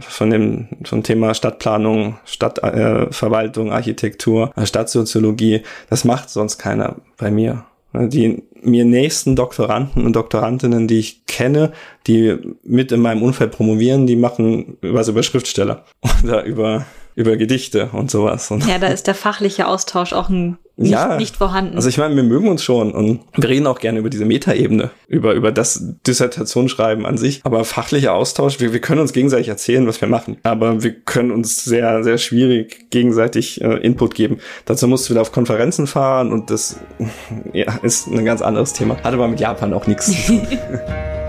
Speaker 2: von dem vom Thema Stadtplanung, Stadtverwaltung, äh, Architektur, Stadtsoziologie. Das macht sonst keiner bei mir. Die mir nächsten Doktoranden und Doktorandinnen, die ich kenne, die mit in meinem Umfeld promovieren, die machen was über Schriftsteller oder über über Gedichte und sowas.
Speaker 1: Ja, da ist der fachliche Austausch auch ein nicht, ja, nicht vorhanden.
Speaker 2: Also ich meine, wir mögen uns schon und wir reden auch gerne über diese Metaebene, über, über das Dissertationsschreiben an sich. Aber fachlicher Austausch, wir, wir können uns gegenseitig erzählen, was wir machen. Aber wir können uns sehr, sehr schwierig gegenseitig äh, Input geben. Dazu musst du wieder auf Konferenzen fahren und das ja, ist ein ganz anderes Thema. Hat aber mit Japan auch nichts zu tun.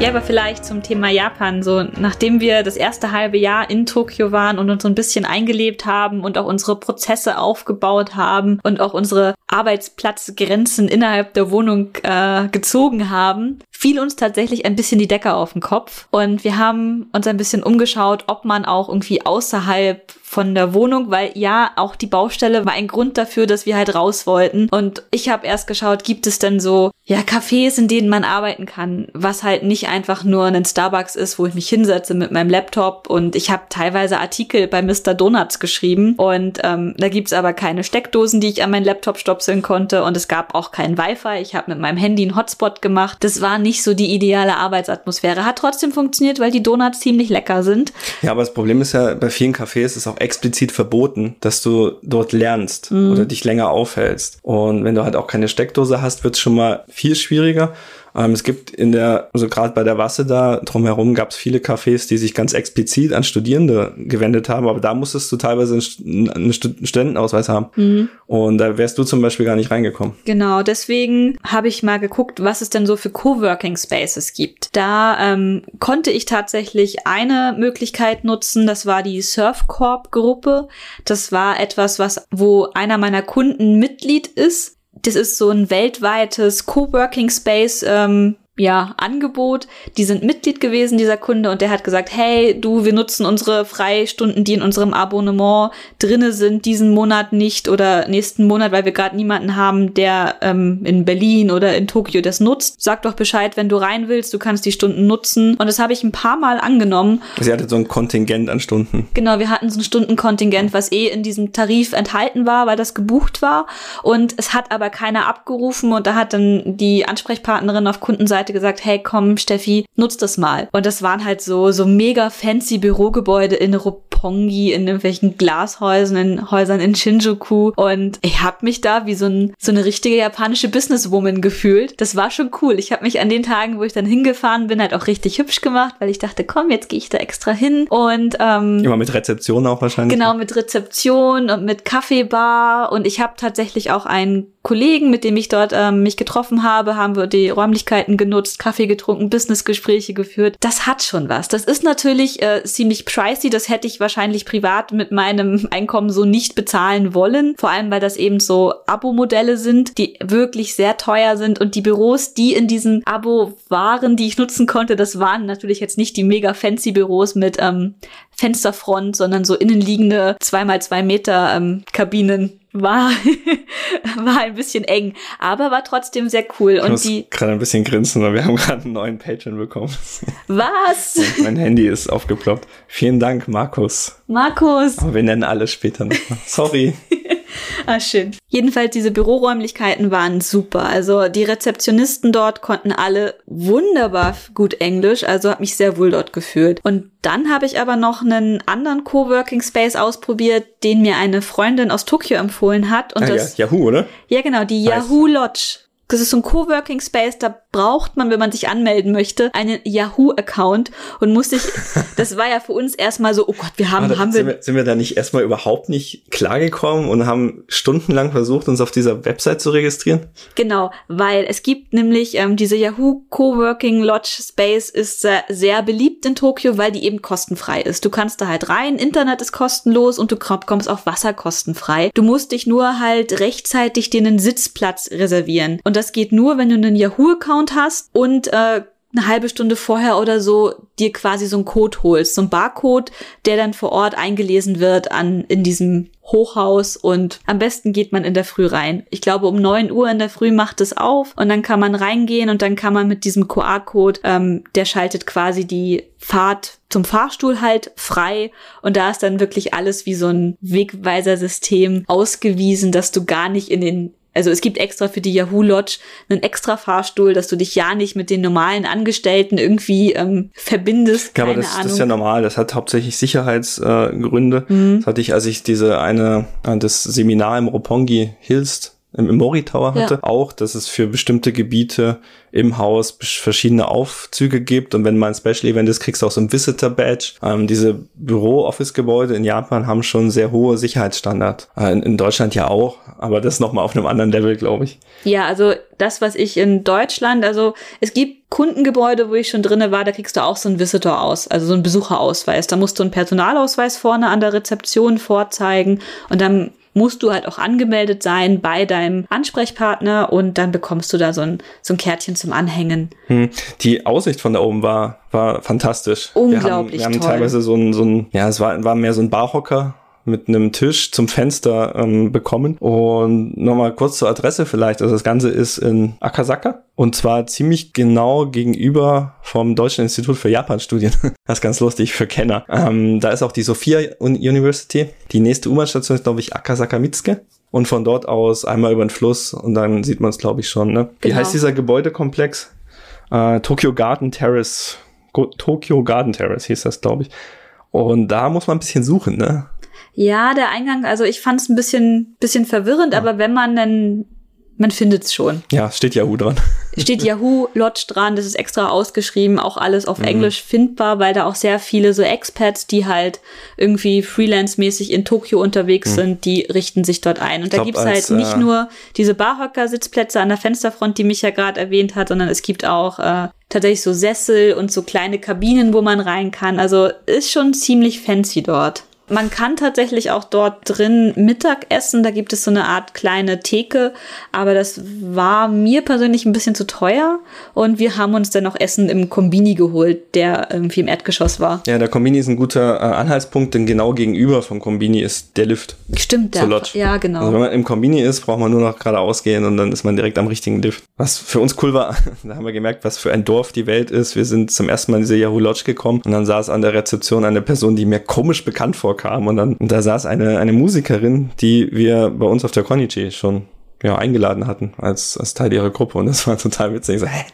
Speaker 1: Ja, aber vielleicht zum Thema Japan. So, nachdem wir das erste halbe Jahr in Tokio waren und uns so ein bisschen eingelebt haben und auch unsere Prozesse aufgebaut haben und auch unsere Arbeitsplatzgrenzen innerhalb der Wohnung äh, gezogen haben, fiel uns tatsächlich ein bisschen die Decke auf den Kopf. Und wir haben uns ein bisschen umgeschaut, ob man auch irgendwie außerhalb von der Wohnung, weil ja, auch die Baustelle war ein Grund dafür, dass wir halt raus wollten. Und ich habe erst geschaut, gibt es denn so, ja, Cafés, in denen man arbeiten kann, was halt nicht einfach nur ein Starbucks ist, wo ich mich hinsetze mit meinem Laptop. Und ich habe teilweise Artikel bei Mr. Donuts geschrieben. Und ähm, da gibt's aber keine Steckdosen, die ich an meinen Laptop stopseln konnte. Und es gab auch kein Wi-Fi. Ich habe mit meinem Handy einen Hotspot gemacht. Das war nicht so die ideale Arbeitsatmosphäre. Hat trotzdem funktioniert, weil die Donuts ziemlich lecker sind.
Speaker 2: Ja, aber das Problem ist ja, bei vielen Cafés ist auch explizit verboten, dass du dort lernst mhm. oder dich länger aufhältst. Und wenn du halt auch keine Steckdose hast, wird es schon mal viel schwieriger. Ähm, es gibt in der, also gerade bei der Wasse da drumherum gab es viele Cafés, die sich ganz explizit an Studierende gewendet haben, aber da musstest du teilweise einen Studentenausweis haben. Mhm. Und da wärst du zum Beispiel gar nicht reingekommen.
Speaker 1: Genau, deswegen habe ich mal geguckt, was es denn so für Coworking Spaces gibt. Da ähm, konnte ich tatsächlich eine Möglichkeit nutzen, das war die Surfcorp-Gruppe. Das war etwas, was, wo einer meiner Kunden Mitglied ist das ist so ein weltweites Coworking Space ähm, ja, Angebot. Die sind Mitglied gewesen, dieser Kunde, und der hat gesagt, hey, du, wir nutzen unsere Freistunden, die in unserem Abonnement drinne sind, diesen Monat nicht oder nächsten Monat, weil wir gerade niemanden haben, der ähm, in Berlin oder in Tokio das nutzt. Sag doch Bescheid, wenn du rein willst, du kannst die Stunden nutzen. Und das habe ich ein paar Mal angenommen.
Speaker 2: Sie hatte so ein Kontingent an Stunden.
Speaker 1: Genau, wir hatten so ein Stundenkontingent, was eh in diesem Tarif enthalten war, weil das gebucht war. Und es hat aber keiner abgerufen und da hat dann die Ansprechpartnerin auf Kundenseite Seite gesagt, hey komm, Steffi, nutz das mal. Und das waren halt so, so mega fancy Bürogebäude in Roppongi, in irgendwelchen Glashäusern, in Häusern in Shinjuku. Und ich habe mich da wie so, ein, so eine richtige japanische Businesswoman gefühlt. Das war schon cool. Ich habe mich an den Tagen, wo ich dann hingefahren bin, halt auch richtig hübsch gemacht, weil ich dachte, komm, jetzt gehe ich da extra hin. Und ähm,
Speaker 2: immer mit Rezeption auch wahrscheinlich.
Speaker 1: Genau, mit Rezeption und mit Kaffeebar. Und ich habe tatsächlich auch einen Kollegen, mit dem ich dort ähm, mich getroffen habe, haben wir die Räumlichkeiten genutzt, Kaffee getrunken, Businessgespräche geführt. Das hat schon was. Das ist natürlich äh, ziemlich pricey. Das hätte ich wahrscheinlich privat mit meinem Einkommen so nicht bezahlen wollen. Vor allem, weil das eben so Abo-Modelle sind, die wirklich sehr teuer sind. Und die Büros, die in diesem Abo waren, die ich nutzen konnte, das waren natürlich jetzt nicht die mega fancy Büros mit ähm, Fensterfront, sondern so innenliegende zwei mal zwei Meter ähm, Kabinen war, war ein bisschen eng, aber war trotzdem sehr cool.
Speaker 2: Ich
Speaker 1: und
Speaker 2: muss
Speaker 1: die,
Speaker 2: gerade ein bisschen grinsen, weil wir haben gerade einen neuen Patron bekommen.
Speaker 1: was?
Speaker 2: Und mein Handy ist aufgeploppt. Vielen Dank, Markus.
Speaker 1: Markus.
Speaker 2: Aber wir nennen alles später noch. Sorry.
Speaker 1: Ah, schön. Jedenfalls, diese Büroräumlichkeiten waren super. Also die Rezeptionisten dort konnten alle wunderbar gut Englisch, also habe mich sehr wohl dort gefühlt. Und dann habe ich aber noch einen anderen Coworking Space ausprobiert, den mir eine Freundin aus Tokio empfohlen hat. Und
Speaker 2: Ah, ja,
Speaker 1: das,
Speaker 2: Yahoo, oder?
Speaker 1: ja genau, die
Speaker 2: Nice.
Speaker 1: Yahoo Lodge. Das ist so ein Coworking Space, da braucht man, wenn man sich anmelden möchte, einen Yahoo-Account und muss sich, das war ja für uns erstmal so, oh Gott, wir haben,
Speaker 2: Warte,
Speaker 1: haben
Speaker 2: sind,
Speaker 1: wir,
Speaker 2: wir, sind wir da nicht erstmal überhaupt nicht klargekommen und haben stundenlang versucht, uns auf dieser Website zu registrieren?
Speaker 1: Genau, weil es gibt nämlich ähm, diese Yahoo Coworking Lodge Space ist sehr, sehr beliebt in Tokio, weil die eben kostenfrei ist. Du kannst da halt rein, Internet ist kostenlos und du komm- kommst auch Wasser kostenfrei. Du musst dich nur halt rechtzeitig dir einen Sitzplatz reservieren. Und das geht nur, wenn du einen Yahoo-Account hast und äh, eine halbe Stunde vorher oder so dir quasi so einen Code holst, so einen Barcode, der dann vor Ort eingelesen wird an in diesem Hochhaus und am besten geht man in der Früh rein. Ich glaube, um 9 Uhr in der Früh macht es auf und dann kann man reingehen und dann kann man mit diesem QR-Code, ähm, der schaltet quasi die Fahrt zum Fahrstuhl halt frei und da ist dann wirklich alles wie so ein Wegweiser-System ausgewiesen, dass du gar nicht in den also es gibt extra für die Yahoo Lodge einen extra Fahrstuhl, dass du dich ja nicht mit den normalen Angestellten irgendwie ähm, verbindest.
Speaker 2: Ja, aber das, das ist ja normal. Das hat hauptsächlich Sicherheitsgründe. Äh.
Speaker 1: Mhm.
Speaker 2: Das hatte ich, als ich diese eine, äh, das Seminar im Roppongi Hills im, Mori Tower
Speaker 1: Ja.
Speaker 2: hatte, auch, dass es für bestimmte Gebiete im Haus verschiedene Aufzüge gibt und wenn mal ein Special Event ist, kriegst du auch so ein Visitor Badge. Ähm, diese Büro-Office-Gebäude in Japan haben schon sehr hohe Sicherheitsstandards. Äh, in, in Deutschland ja auch, aber das nochmal auf einem anderen Level, glaube ich.
Speaker 1: Ja, also das, was ich in Deutschland, also es gibt Kundengebäude, wo ich schon drinne war, da kriegst du auch so einen Visitor aus, also so einen Besucherausweis. Da musst du einen Personalausweis vorne an der Rezeption vorzeigen und dann musst du halt auch angemeldet sein bei deinem Ansprechpartner und dann bekommst du da so ein, so ein Kärtchen zum Anhängen.
Speaker 2: Hm. Die Aussicht von da oben war, war fantastisch.
Speaker 1: Unglaublich
Speaker 2: wir haben, wir haben
Speaker 1: toll.
Speaker 2: teilweise so ein, so ein, ja, es war, war mehr so ein Barhocker mit einem Tisch zum Fenster ähm, bekommen. Und nochmal kurz zur Adresse vielleicht. Also das Ganze ist in Akasaka und zwar ziemlich genau gegenüber vom Deutschen Institut für Japanstudien. Das ist ganz lustig für Kenner. Ähm, da ist auch die Sophia Un- University. Die nächste U-Bahn-Station ist, glaube ich, Akasaka Mitsuke. Und von dort aus einmal über den Fluss und dann sieht man es, glaube ich, schon. Ne? Wie
Speaker 1: Genau.
Speaker 2: heißt dieser Gebäudekomplex? Äh, Tokyo Garden Terrace. Go Tokyo Garden Terrace hieß das, glaube ich. Und da muss man ein bisschen suchen, ne?
Speaker 1: Ja, der Eingang, also ich fand es ein bisschen, bisschen verwirrend, aber wenn man dann, man findet es schon.
Speaker 2: Ja, steht Yahoo dran.
Speaker 1: steht Yahoo Lodge dran, das ist extra ausgeschrieben, auch alles
Speaker 2: Mhm.
Speaker 1: auf Englisch findbar, weil da auch sehr viele so Expats, die halt irgendwie freelance-mäßig in Tokio unterwegs sind, die richten sich dort ein. Und
Speaker 2: Ich
Speaker 1: da
Speaker 2: glaub,
Speaker 1: gibt's
Speaker 2: als,
Speaker 1: halt nicht
Speaker 2: äh,
Speaker 1: nur diese Barhocker-Sitzplätze an der Fensterfront, die mich ja gerade erwähnt hat, sondern es gibt auch äh, tatsächlich so Sessel und so kleine Kabinen, wo man rein kann. Also ist schon ziemlich fancy dort. Man kann tatsächlich auch dort drin Mittag essen. Da gibt es so eine Art kleine Theke. Aber das war mir persönlich ein bisschen zu teuer. Und wir haben uns dann noch Essen im Kombini geholt, der irgendwie im Erdgeschoss war.
Speaker 2: Ja, der Kombini ist ein guter äh, Anhaltspunkt, denn genau gegenüber vom Kombini ist der Lift.
Speaker 1: Stimmt, der.
Speaker 2: Lodge.
Speaker 1: Ja, genau.
Speaker 2: Also wenn man im Kombini ist, braucht man nur noch geradeaus gehen und dann ist man direkt am richtigen Lift. Was für uns cool war, da haben wir gemerkt, was für ein Dorf die Welt ist. Wir sind zum ersten Mal in diese Yahoo Lodge gekommen und dann saß an der Rezeption eine Person, die mir komisch bekannt vorkam und dann und da saß eine, eine Musikerin, die wir bei uns auf der Konichi schon ja, eingeladen hatten als, als Teil ihrer Gruppe und das war total witzig. So, hä,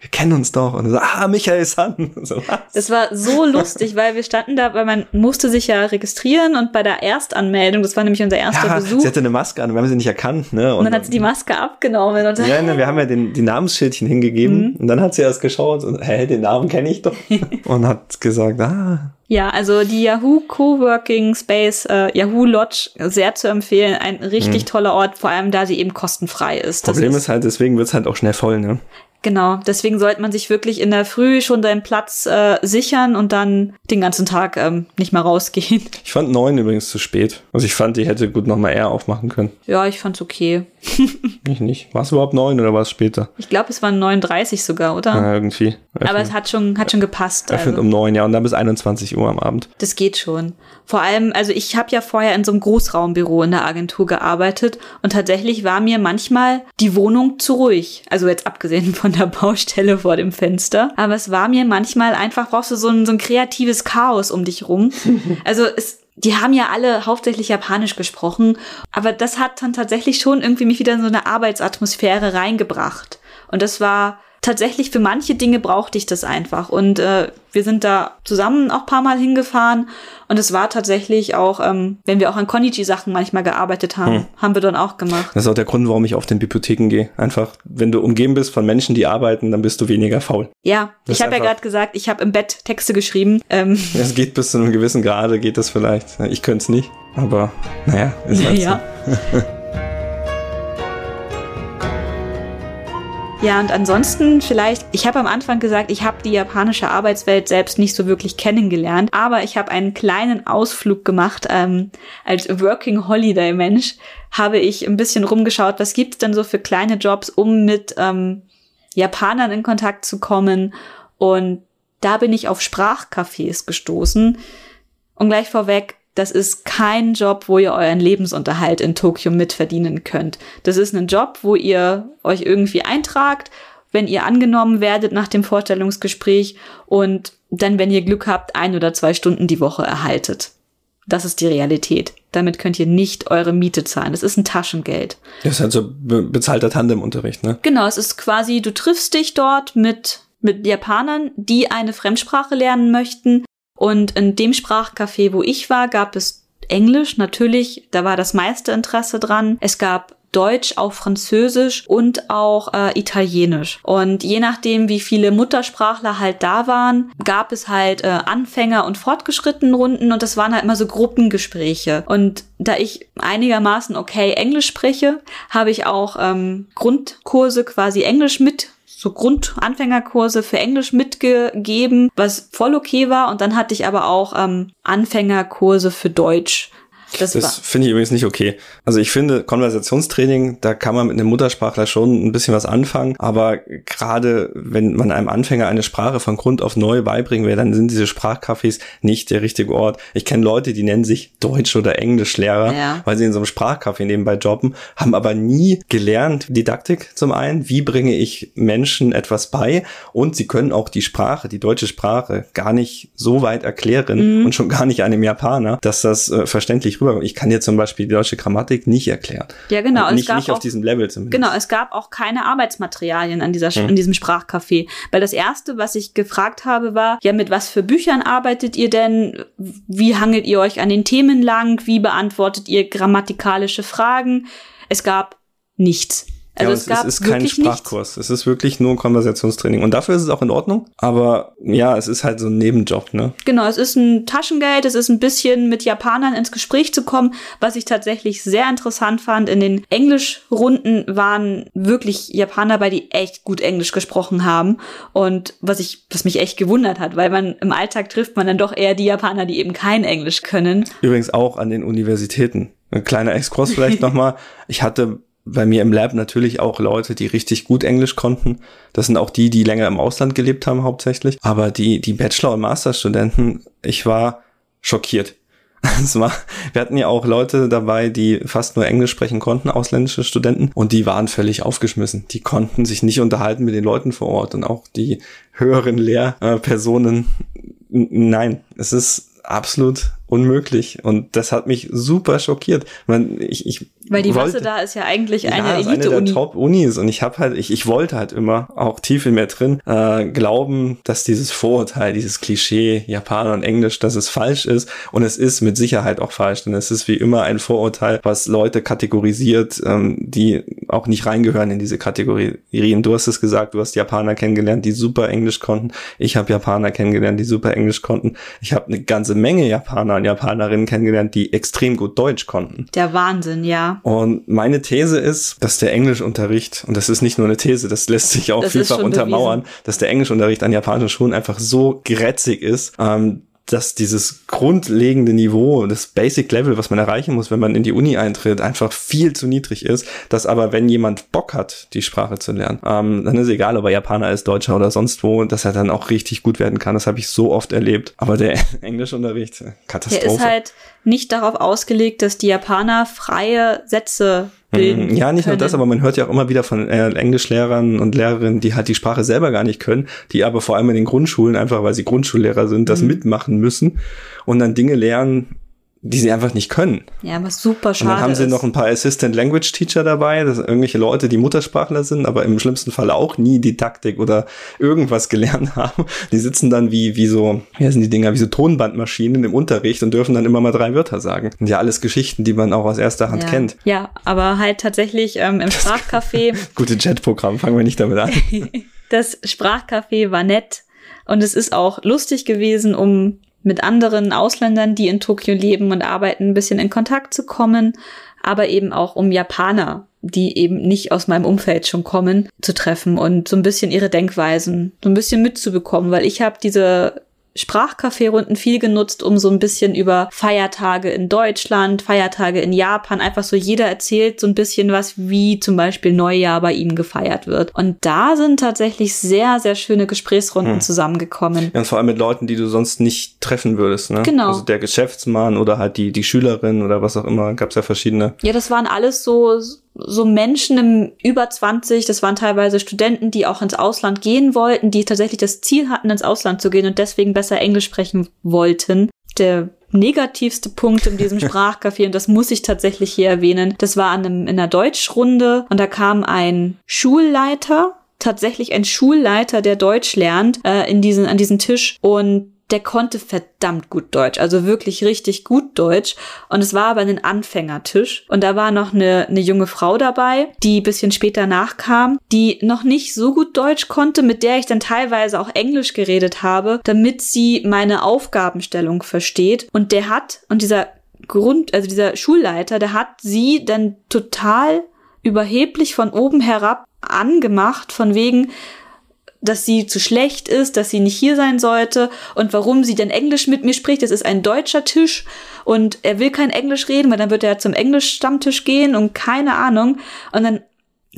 Speaker 2: wir kennen uns doch. Und so, ah, Michael San. So, was?
Speaker 1: Das war so lustig, weil wir standen da, weil man musste sich ja registrieren und bei der Erstanmeldung, das war nämlich unser erster
Speaker 2: Ja,
Speaker 1: Besuch,
Speaker 2: sie hatte eine Maske an, wir haben sie nicht erkannt. Ne?
Speaker 1: und dann hat sie die Maske abgenommen und
Speaker 2: Ja, ne, wir haben ja den, die Namensschildchen hingegeben
Speaker 1: Mhm.
Speaker 2: und dann hat sie erst geschaut und, hä, den Namen kenne ich doch. und hat gesagt, ah,
Speaker 1: Ja, also die Yahoo Coworking Space, äh, Yahoo Lodge, sehr zu empfehlen. Ein richtig toller Ort, vor allem da sie eben kostenfrei ist. Das
Speaker 2: Mhm. Problem ist halt, deswegen wird's halt auch schnell voll, ne?
Speaker 1: Genau, deswegen sollte man sich wirklich in der Früh schon seinen Platz äh, sichern und dann den ganzen Tag ähm, nicht mal rausgehen.
Speaker 2: Ich fand neun übrigens zu spät. Also ich fand, die hätte gut nochmal eher aufmachen können.
Speaker 1: Ja, ich fand's okay.
Speaker 2: Ich nicht. War es überhaupt neun oder war es später?
Speaker 1: Ich glaube, es waren 39 sogar, oder?
Speaker 2: Ja, irgendwie.
Speaker 1: Öffnen. Aber es hat schon, hat schon gepasst.
Speaker 2: Öffnet also. um neun, ja, und dann bis 21 Uhr am Abend.
Speaker 1: Das geht schon. Vor allem, also ich habe ja vorher in so einem Großraumbüro in der Agentur gearbeitet und tatsächlich war mir manchmal die Wohnung zu ruhig. Also jetzt abgesehen von der Baustelle vor dem Fenster. Aber es war mir manchmal einfach, brauchst du so ein, so ein kreatives Chaos um dich rum. Also es, die haben ja alle hauptsächlich Japanisch gesprochen, aber das hat dann tatsächlich schon irgendwie mich wieder in so eine Arbeitsatmosphäre reingebracht. Und das war tatsächlich für manche Dinge brauchte ich das einfach. Und äh, wir sind da zusammen auch paar Mal hingefahren. Und es war tatsächlich auch, ähm, wenn wir auch an Konichi-Sachen manchmal gearbeitet haben, hm. haben wir dann auch gemacht.
Speaker 2: Das ist auch der Grund, warum ich auf den Bibliotheken gehe. Einfach, wenn du umgeben bist von Menschen, die arbeiten, dann bist du weniger faul.
Speaker 1: Ja, das ich habe ja gerade gesagt, ich habe im Bett Texte geschrieben. Ähm.
Speaker 2: Es geht bis zu einem gewissen Grade, geht das vielleicht. Ich könnte es nicht, aber naja, ist halt ja. so.
Speaker 1: Ja, und ansonsten vielleicht, ich habe am Anfang gesagt, ich habe die japanische Arbeitswelt selbst nicht so wirklich kennengelernt, aber ich habe einen kleinen Ausflug gemacht. Ähm, als Working Holiday Mensch habe ich ein bisschen rumgeschaut, was gibt's denn so für kleine Jobs, um mit ähm, Japanern in Kontakt zu kommen. Und da bin ich auf Sprachcafés gestoßen. Und gleich vorweg, das ist kein Job, wo ihr euren Lebensunterhalt in Tokio mitverdienen könnt. Das ist ein Job, wo ihr euch irgendwie eintragt, wenn ihr angenommen werdet nach dem Vorstellungsgespräch und dann, wenn ihr Glück habt, ein oder zwei Stunden die Woche erhaltet. Das ist die Realität. Damit könnt ihr nicht eure Miete zahlen. Das ist ein Taschengeld.
Speaker 2: Das ist halt so bezahlter Tandemunterricht, ne?
Speaker 1: Genau, es ist quasi, du triffst dich dort mit mit Japanern, die eine Fremdsprache lernen möchten und in dem Sprachcafé, wo ich war, gab es Englisch, natürlich, da war das meiste Interesse dran. Es gab Deutsch, auch Französisch und auch äh, Italienisch. Und je nachdem, wie viele Muttersprachler halt da waren, gab es halt äh, Anfänger- und fortgeschrittenen Runden und das waren halt immer so Gruppengespräche. Und da ich einigermaßen okay Englisch spreche, habe ich auch ähm, Grundkurse quasi Englisch mit so Grundanfängerkurse für Englisch mitgegeben, was voll okay war. Und dann hatte ich aber auch ähm, Anfängerkurse für Deutsch
Speaker 2: das, das finde ich übrigens nicht okay. Also ich finde, Konversationstraining, da kann man mit einem Muttersprachler schon ein bisschen was anfangen, aber gerade wenn man einem Anfänger eine Sprache von Grund auf neu beibringen will, dann sind diese Sprachcafés nicht der richtige Ort. Ich kenne Leute, die nennen sich Deutsch- oder Englischlehrer, ja. weil sie in so einem Sprachcafé nebenbei jobben, haben aber nie gelernt, Didaktik zum einen, wie bringe ich Menschen etwas bei und sie können auch die Sprache, die deutsche Sprache gar nicht so weit erklären mhm. und schon gar nicht einem Japaner, dass das äh, verständlich rüber. Ich kann dir zum Beispiel die deutsche Grammatik nicht erklären.
Speaker 1: Ja, genau.
Speaker 2: Nicht, nicht auch, auf diesem Level zumindest.
Speaker 1: Genau, es gab auch keine Arbeitsmaterialien an dieser, hm. in diesem Sprachcafé. Weil das erste, was ich gefragt habe, war, ja, mit was für Büchern arbeitet ihr denn? Wie hangelt ihr euch an den Themen lang? Wie beantwortet ihr grammatikalische Fragen? Es gab nichts.
Speaker 2: Also ja, es, es, ist kein Sprachkurs. Nichts. Es ist wirklich nur ein Konversationstraining. Und dafür ist es auch in Ordnung. Aber ja, es ist halt so ein Nebenjob, ne?
Speaker 1: Genau, es ist ein Taschengeld. Es ist ein bisschen mit Japanern ins Gespräch zu kommen. Was ich tatsächlich sehr interessant fand, in den Englischrunden waren wirklich Japaner bei, die echt gut Englisch gesprochen haben. Und was ich, was mich echt gewundert hat, weil man im Alltag trifft man dann doch eher die Japaner, die eben kein Englisch können.
Speaker 2: Übrigens auch an den Universitäten. Ein kleiner Exkurs vielleicht nochmal. Ich hatte bei mir im Lab natürlich auch Leute, die richtig gut Englisch konnten. Das sind auch die, die länger im Ausland gelebt haben hauptsächlich. Aber die, die Bachelor- und Masterstudenten, ich war schockiert. Es war, wir hatten ja auch Leute dabei, die fast nur Englisch sprechen konnten, ausländische Studenten, und die waren völlig aufgeschmissen. Die konnten sich nicht unterhalten mit den Leuten vor Ort und auch die höheren Lehrpersonen. Nein, es ist absolut unmöglich. Und das hat mich super schockiert. Man, ich, ich
Speaker 1: Weil die wollte, Masse da ist ja eigentlich eine ja, Elite-Uni.
Speaker 2: eine der Top-Unis. Und ich habe halt, ich, ich wollte halt immer, auch tief in mir drin, äh, glauben, dass dieses Vorurteil, dieses Klischee, Japaner und Englisch, dass es falsch ist. Und es ist mit Sicherheit auch falsch. Denn es ist wie immer ein Vorurteil, was Leute kategorisiert, ähm, die auch nicht reingehören in diese Kategorien. Du hast es gesagt, du hast Japaner kennengelernt, die super Englisch konnten. Ich habe Japaner kennengelernt, die super Englisch konnten. Ich habe eine ganze Menge Japaner und Japanerinnen kennengelernt, die extrem gut Deutsch konnten.
Speaker 1: Der Wahnsinn, ja.
Speaker 2: Und meine These ist, dass der Englischunterricht, und das ist nicht nur eine These, das lässt sich auch das vielfach untermauern, bewiesen. dass der Englischunterricht an japanischen Schulen einfach so grätzig ist, ähm, dass dieses grundlegende Niveau, das Basic Level, was man erreichen muss, wenn man in die Uni eintritt, einfach viel zu niedrig ist. Dass aber, wenn jemand Bock hat, die Sprache zu lernen, ähm, dann ist egal, ob er Japaner ist, Deutscher oder sonst wo, dass er dann auch richtig gut werden kann. Das habe ich so oft erlebt. Aber der Englischunterricht, Katastrophe.
Speaker 1: Der ist halt nicht darauf ausgelegt, dass die Japaner freie Sätze bilden.
Speaker 2: Ja, nicht
Speaker 1: können.
Speaker 2: nur das, aber man hört ja auch immer wieder von äh, Englischlehrern und Lehrerinnen, die halt die Sprache selber gar nicht können, die aber vor allem in den Grundschulen, einfach weil sie Grundschullehrer sind, das mhm. mitmachen müssen und dann Dinge lernen, die sie einfach nicht können.
Speaker 1: Ja, was super schade
Speaker 2: Und dann haben sie
Speaker 1: ist.
Speaker 2: noch ein paar Assistant Language Teacher dabei, das sind irgendwelche Leute, die Muttersprachler sind, aber im schlimmsten Fall auch nie Didaktik oder irgendwas gelernt haben. Die sitzen dann wie, wie so, wie sind die Dinger, wie so Tonbandmaschinen im Unterricht und dürfen dann immer mal drei Wörter sagen. Und ja, alles Geschichten, die man auch aus erster Hand
Speaker 1: ja.
Speaker 2: kennt.
Speaker 1: Ja, aber halt tatsächlich ähm, im Sprachcafé.
Speaker 2: Gute Chatprogramm, fangen wir nicht damit an.
Speaker 1: das Sprachcafé war nett und es ist auch lustig gewesen, um mit anderen Ausländern, die in Tokio leben und arbeiten, ein bisschen in Kontakt zu kommen, aber eben auch um Japaner, die eben nicht aus meinem Umfeld schon kommen, zu treffen und so ein bisschen ihre Denkweisen so ein bisschen mitzubekommen, weil ich habe diese Sprachcafé-Runden viel genutzt, um so ein bisschen über Feiertage in Deutschland, Feiertage in Japan, einfach so jeder erzählt so ein bisschen was, wie zum Beispiel Neujahr bei ihm gefeiert wird. Und da sind tatsächlich sehr, sehr schöne Gesprächsrunden hm. zusammengekommen.
Speaker 2: Ja, und vor allem mit Leuten, die du sonst nicht treffen würdest, ne?
Speaker 1: Genau.
Speaker 2: Also der Geschäftsmann oder halt die, die Schülerin oder was auch immer, gab's ja verschiedene.
Speaker 1: Ja, das waren alles so, so Menschen im über 20, das waren teilweise Studenten, die auch ins Ausland gehen wollten, die tatsächlich das Ziel hatten, ins Ausland zu gehen und deswegen besser Englisch sprechen wollten. Der negativste Punkt in diesem Sprachcafé, und das muss ich tatsächlich hier erwähnen, das war an einem, in einer Deutschrunde und da kam ein Schulleiter, tatsächlich ein Schulleiter, der Deutsch lernt, äh, in diesen, an diesen Tisch und der konnte verdammt gut Deutsch, also wirklich richtig gut Deutsch. Und es war aber ein Anfängertisch. Und da war noch eine, eine junge Frau dabei, die bisschen später nachkam, die noch nicht so gut Deutsch konnte, mit der ich dann teilweise auch Englisch geredet habe, damit sie meine Aufgabenstellung versteht. Und der hat, und dieser Grund, also dieser Schulleiter, der hat sie dann total überheblich von oben herab angemacht, von wegen, dass sie zu schlecht ist, dass sie nicht hier sein sollte und warum sie denn Englisch mit mir spricht. Das ist ein deutscher Tisch und er will kein Englisch reden, weil dann wird er zum Englisch-Stammtisch gehen und keine Ahnung. Und dann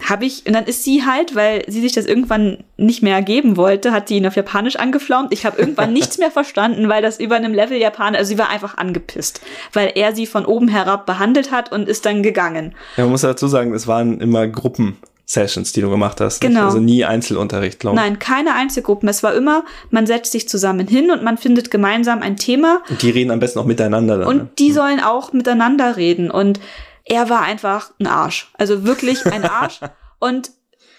Speaker 1: habe ich, und dann ist sie halt, weil sie sich das irgendwann nicht mehr geben wollte, hat sie ihn auf Japanisch angeflaumt. Ich habe irgendwann nichts mehr verstanden, weil das über einem Level Japaner, also sie war einfach angepisst, weil er sie von oben herab behandelt hat und ist dann gegangen.
Speaker 2: Ja, man muss dazu sagen, es waren immer Gruppen. Sessions, die du gemacht hast.
Speaker 1: Genau.
Speaker 2: Nicht? Also nie Einzelunterricht, glaube
Speaker 1: ich. Nein, keine Einzelgruppen. Es war immer, man setzt sich zusammen hin und man findet gemeinsam ein Thema.
Speaker 2: Und die reden am besten auch miteinander. Dann,
Speaker 1: und
Speaker 2: ne?
Speaker 1: die sollen auch miteinander reden. Und er war einfach ein Arsch. Also wirklich ein Arsch. und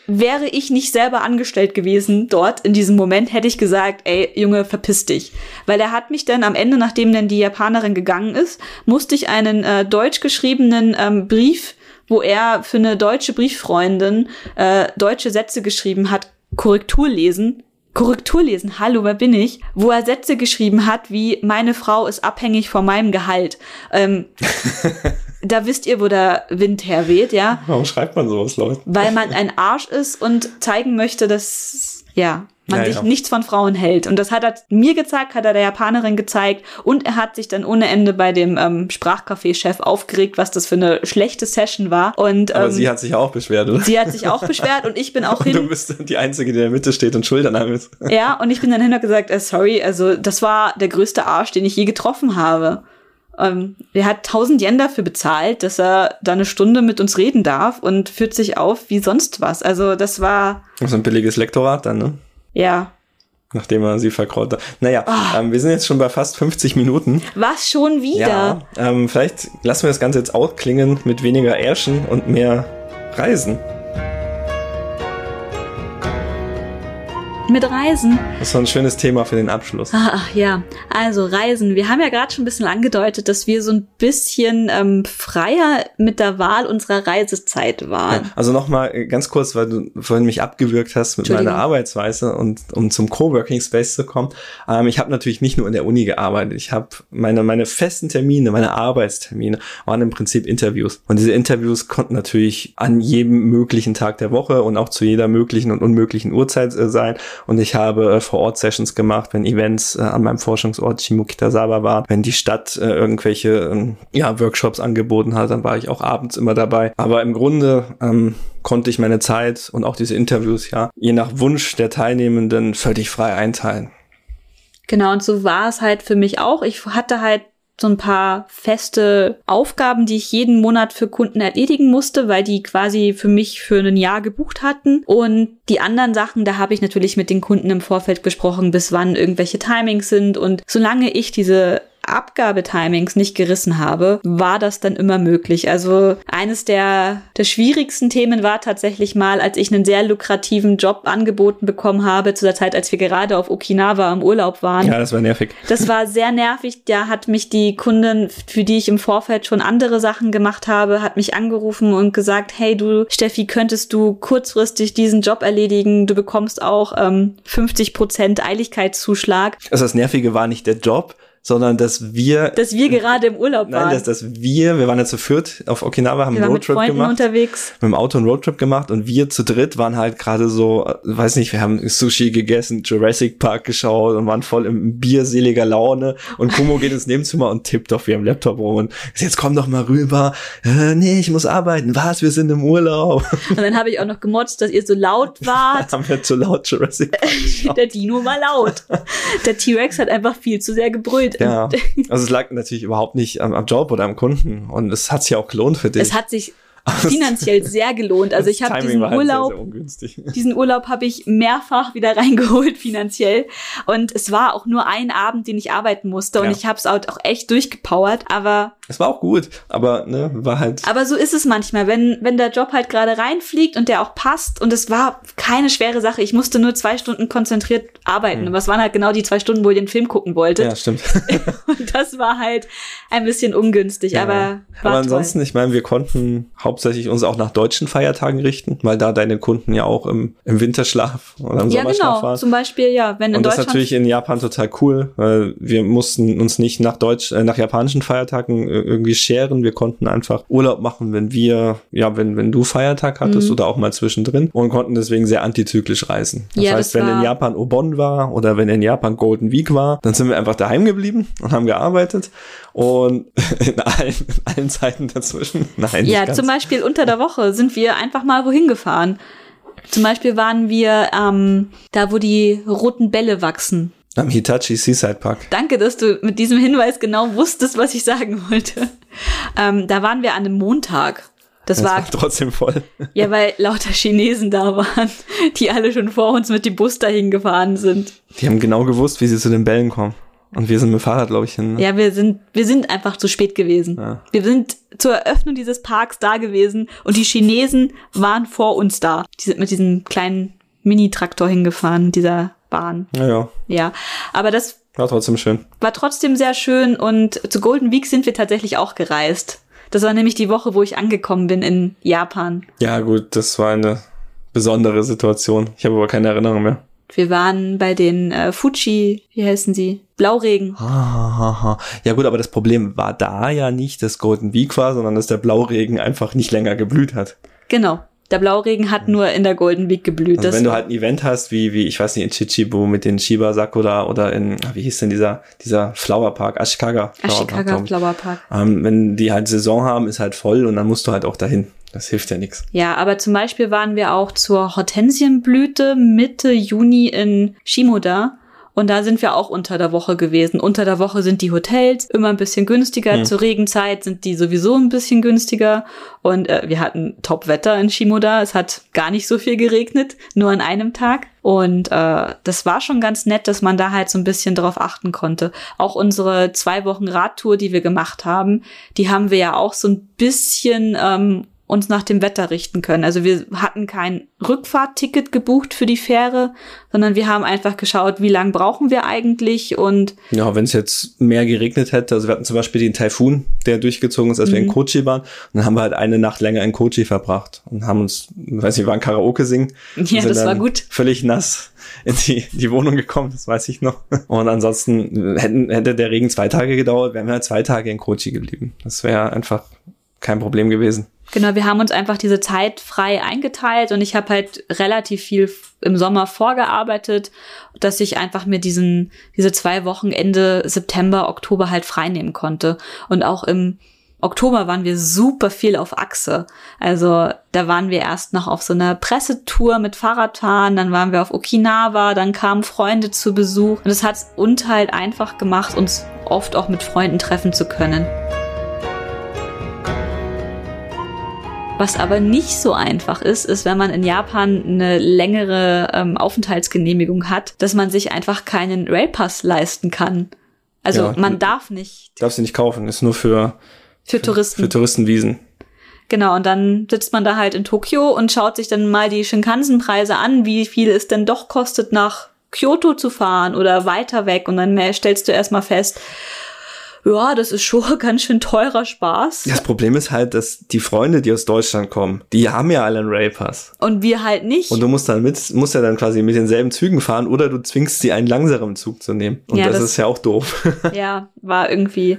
Speaker 1: wäre ich nicht selber angestellt gewesen dort in diesem Moment, hätte ich gesagt, ey, Junge, verpiss dich. Weil er hat mich dann am Ende, nachdem dann die Japanerin gegangen ist, musste ich einen äh, deutsch geschriebenen ähm, Brief wo er für eine deutsche Brieffreundin äh, deutsche Sätze geschrieben hat, Korrektur lesen. Korrektur lesen, hallo, wer bin ich? Wo er Sätze geschrieben hat, wie meine Frau ist abhängig von meinem Gehalt. Ähm, da wisst ihr, wo der Wind herweht, ja?
Speaker 2: Warum schreibt man sowas, Leute?
Speaker 1: Weil man ein Arsch ist und zeigen möchte, dass, ja, man ja, sich ja. nichts von Frauen hält. Und das hat er mir gezeigt, hat er der Japanerin gezeigt und er hat sich dann ohne Ende bei dem ähm, Sprachcafé-Chef aufgeregt, was das für eine schlechte Session war. Und,
Speaker 2: Aber
Speaker 1: ähm,
Speaker 2: sie hat sich auch beschwert, oder?
Speaker 1: Sie hat sich auch beschwert und ich bin auch hin.
Speaker 2: Du bist die Einzige, die in der Mitte steht und Schultern ist.
Speaker 1: Ja, und ich bin dann hin und gesagt, äh, sorry, also das war der größte Arsch, den ich je getroffen habe. Ähm, er hat 1000 Yen dafür bezahlt, dass er da eine Stunde mit uns reden darf und führt sich auf wie sonst was. Also das war.
Speaker 2: Ist ein billiges Lektorat dann, ne?
Speaker 1: Ja.
Speaker 2: Nachdem er sie verkraut hat. Naja, oh. ähm, wir sind jetzt schon bei fast 50 Minuten.
Speaker 1: Was schon wieder?
Speaker 2: Ja, ähm, vielleicht lassen wir das Ganze jetzt ausklingen mit weniger Ärschen und mehr Reisen.
Speaker 1: Mit Reisen.
Speaker 2: Das war ein schönes Thema für den Abschluss.
Speaker 1: Ach ja, also Reisen. Wir haben ja gerade schon ein bisschen angedeutet, dass wir so ein bisschen ähm, freier mit der Wahl unserer Reisezeit waren.
Speaker 2: Ja, also nochmal ganz kurz, weil du vorhin mich abgewürgt hast mit meiner Arbeitsweise und um zum Coworking Space zu kommen. Ähm, ich habe natürlich nicht nur in der Uni gearbeitet. Ich habe meine, meine festen Termine, meine Arbeitstermine waren im Prinzip Interviews. Und diese Interviews konnten natürlich an jedem möglichen Tag der Woche und auch zu jeder möglichen und unmöglichen Uhrzeit äh, sein. Und ich habe äh, vor Ort Sessions gemacht, wenn Events äh, an meinem Forschungsort Shimokitazawa waren, wenn die Stadt äh, irgendwelche ähm, ja, Workshops angeboten hat, dann war ich auch abends immer dabei. Aber im Grunde ähm, konnte ich meine Zeit und auch diese Interviews ja je nach Wunsch der Teilnehmenden völlig frei einteilen.
Speaker 1: Genau, und so war es halt für mich auch. Ich hatte halt so ein paar feste Aufgaben, die ich jeden Monat für Kunden erledigen musste, weil die quasi für mich für ein Jahr gebucht hatten. Und die anderen Sachen, da habe ich natürlich mit den Kunden im Vorfeld besprochen, bis wann irgendwelche Timings sind. Und solange ich diese Abgabetimings nicht gerissen habe, war das dann immer möglich. Also eines der, der schwierigsten Themen war tatsächlich mal, als ich einen sehr lukrativen Job angeboten bekommen habe, zu der Zeit, als wir gerade auf Okinawa im Urlaub waren.
Speaker 2: Ja, das war nervig.
Speaker 1: Das war sehr nervig. Da hat mich die Kundin, für die ich im Vorfeld schon andere Sachen gemacht habe, hat mich angerufen und gesagt, hey du, Steffi, könntest du kurzfristig diesen Job erledigen? Du bekommst auch ähm, 50 Prozent Eiligkeitszuschlag.
Speaker 2: Also das Nervige war nicht der Job, sondern dass wir.
Speaker 1: Dass wir gerade im Urlaub
Speaker 2: waren. Nein, dass, dass wir, wir waren ja zu viert auf Okinawa, haben wir einen Roadtrip gemacht.
Speaker 1: unterwegs.
Speaker 2: Mit dem Auto einen Roadtrip gemacht und wir zu dritt waren halt gerade so, weiß nicht, wir haben Sushi gegessen, Jurassic Park geschaut und waren voll im bierseliger Laune und Kumo geht ins Nebenzimmer und tippt auf ihrem Laptop rum und jetzt komm doch mal rüber. Äh, nee, ich muss arbeiten. Was? Wir sind im Urlaub.
Speaker 1: Und dann habe ich auch noch gemotzt, dass ihr so laut wart.
Speaker 2: haben wir zu laut Jurassic Park
Speaker 1: geschaut. Der Dino war laut. Der T-Rex hat einfach viel zu sehr gebrüllt.
Speaker 2: Ja, also es lag natürlich überhaupt nicht am, am Job oder am Kunden und es hat sich auch gelohnt für dich.
Speaker 1: Es hat sich finanziell sehr gelohnt. Also ich habe diesen halt Urlaub, sehr, sehr diesen Urlaub habe ich mehrfach wieder reingeholt finanziell und es war auch nur ein Abend, den ich arbeiten musste und ja. ich habe es auch echt durchgepowert. Aber
Speaker 2: es war auch gut, aber ne, war halt.
Speaker 1: Aber so ist es manchmal, wenn wenn der Job halt gerade reinfliegt und der auch passt und es war keine schwere Sache. Ich musste nur zwei Stunden konzentriert arbeiten. Mhm. Und das waren halt genau die zwei Stunden, wo ihr den Film gucken wolltet.
Speaker 2: Ja, stimmt.
Speaker 1: und das war halt ein bisschen ungünstig, ja. aber.
Speaker 2: aber ansonsten, toll. ich meine, wir konnten hauptsächlich uns auch nach deutschen Feiertagen richten, weil da deine Kunden ja auch im, im Winterschlaf oder im ja, Sommerschlaf genau. waren.
Speaker 1: Zum Beispiel, ja, wenn in
Speaker 2: und
Speaker 1: Deutschland.
Speaker 2: das ist natürlich in Japan total cool, weil wir mussten uns nicht nach Deutsch, äh, nach japanischen Feiertagen irgendwie scheren. Wir konnten einfach Urlaub machen, wenn wir, ja, wenn, wenn du Feiertag hattest mhm. oder auch mal zwischendrin und konnten deswegen sehr antizyklisch reisen. Das ja, heißt, das wenn in Japan Obon war oder wenn in Japan Golden Week war, dann sind wir einfach daheim geblieben und haben gearbeitet und in allen, in allen Zeiten dazwischen. Nein,
Speaker 1: ja, zum Beispiel unter der Woche sind wir einfach mal wohin gefahren. Zum Beispiel waren wir ähm, da, wo die roten Bälle wachsen.
Speaker 2: Am Hitachi Seaside Park.
Speaker 1: Danke, dass du mit diesem Hinweis genau wusstest, was ich sagen wollte. Ähm, da waren wir an einem Montag. Das, das war, war,
Speaker 2: trotzdem voll.
Speaker 1: Ja, weil lauter Chinesen da waren, die alle schon vor uns mit dem Bus dahin gefahren sind.
Speaker 2: Die haben genau gewusst, wie sie zu den Bällen kommen. Und wir sind mit dem Fahrrad, glaube ich, hin.
Speaker 1: Ne? Ja, wir sind, wir sind einfach zu spät gewesen. Ja. Wir sind zur Eröffnung dieses Parks da gewesen und die Chinesen waren vor uns da. Die sind mit diesem kleinen Mini-Traktor hingefahren, dieser Bahn.
Speaker 2: Ja, ja.
Speaker 1: Ja, aber das
Speaker 2: war trotzdem schön.
Speaker 1: War trotzdem sehr schön und zu Golden Week sind wir tatsächlich auch gereist. Das war nämlich die Woche, wo ich angekommen bin in Japan.
Speaker 2: Ja, gut, das war eine besondere Situation. Ich habe aber keine Erinnerung mehr.
Speaker 1: Wir waren bei den äh, Fuji, wie heißen sie? Blauregen.
Speaker 2: Ha, ha, ha. Ja gut, aber das Problem war da ja nicht, dass Golden Week war, sondern dass der Blauregen einfach nicht länger geblüht hat.
Speaker 1: Genau. Der Blauregen hat nur in der Golden Week geblüht.
Speaker 2: Also wenn du halt ein Event hast, wie, wie, ich weiß nicht, in Chichibu mit den Shiba Sakura oder in, wie hieß denn dieser, dieser Flower Park, Ashikaga
Speaker 1: Flower Ashikaga Park. Flower Park.
Speaker 2: Ähm, wenn die halt Saison haben, ist halt voll und dann musst du halt auch dahin. Das hilft ja nichts.
Speaker 1: Ja, aber zum Beispiel waren wir auch zur Hortensienblüte Mitte Juni in Shimoda. Und da sind wir auch unter der Woche gewesen. Unter der Woche sind die Hotels immer ein bisschen günstiger. Hm. Zur Regenzeit sind die sowieso ein bisschen günstiger. Und äh, wir hatten Top-Wetter in Shimoda. Es hat gar nicht so viel geregnet, nur an einem Tag. Und äh, das war schon ganz nett, dass man da halt so ein bisschen drauf achten konnte. Auch unsere zwei Wochen Radtour, die wir gemacht haben, die haben wir ja auch so ein bisschen ähm, uns nach dem Wetter richten können. Also wir hatten kein Rückfahrtticket gebucht für die Fähre, sondern wir haben einfach geschaut, wie lang brauchen wir eigentlich und
Speaker 2: ja, wenn es jetzt mehr geregnet hätte, also wir hatten zum Beispiel den Taifun, der durchgezogen ist, als mhm. wir in mhm. Kochi waren, und dann haben wir halt eine Nacht länger in Kochi verbracht und haben uns, weiß nicht, wir waren Karaoke singen.
Speaker 1: Ja, das war gut.
Speaker 2: Völlig nass in die, die Wohnung gekommen, das weiß ich noch. Und ansonsten hätten, hätte der Regen zwei Tage gedauert, wären wir halt zwei Tage in Kochi geblieben. Das wäre einfach kein Problem gewesen.
Speaker 1: Genau, wir haben uns einfach diese Zeit frei eingeteilt und ich habe halt relativ viel im Sommer vorgearbeitet, dass ich einfach mir diesen, diese zwei Wochen Ende September, Oktober halt frei nehmen konnte. Und auch im Oktober waren wir super viel auf Achse. Also da waren wir erst noch auf so einer Pressetour mit Fahrradfahren, dann waren wir auf Okinawa, dann kamen Freunde zu Besuch. Und es hat uns halt einfach gemacht, uns oft auch mit Freunden treffen zu können. Was aber nicht so einfach ist, ist, wenn man in Japan eine längere ähm, Aufenthaltsgenehmigung hat, dass man sich einfach keinen Railpass leisten kann. Also ja, man darf nicht.
Speaker 2: Darfst du nicht kaufen, ist nur für,
Speaker 1: für, für Touristen.
Speaker 2: Für Touristenwiesen.
Speaker 1: Genau, und dann sitzt man da halt in Tokio und schaut sich dann mal die Shinkansen-Preise an, wie viel es denn doch kostet, nach Kyoto zu fahren oder weiter weg. Und dann stellst du erstmal fest, ja, das ist schon ganz schön teurer Spaß.
Speaker 2: Das Problem ist halt, dass die Freunde, die aus Deutschland kommen, die haben ja alle einen Railpass.
Speaker 1: Und wir halt nicht.
Speaker 2: Und du musst dann mit, musst ja dann quasi mit denselben Zügen fahren oder du zwingst sie einen langsameren Zug zu nehmen. Und ja, das, das ist ja auch doof.
Speaker 1: Ja, war irgendwie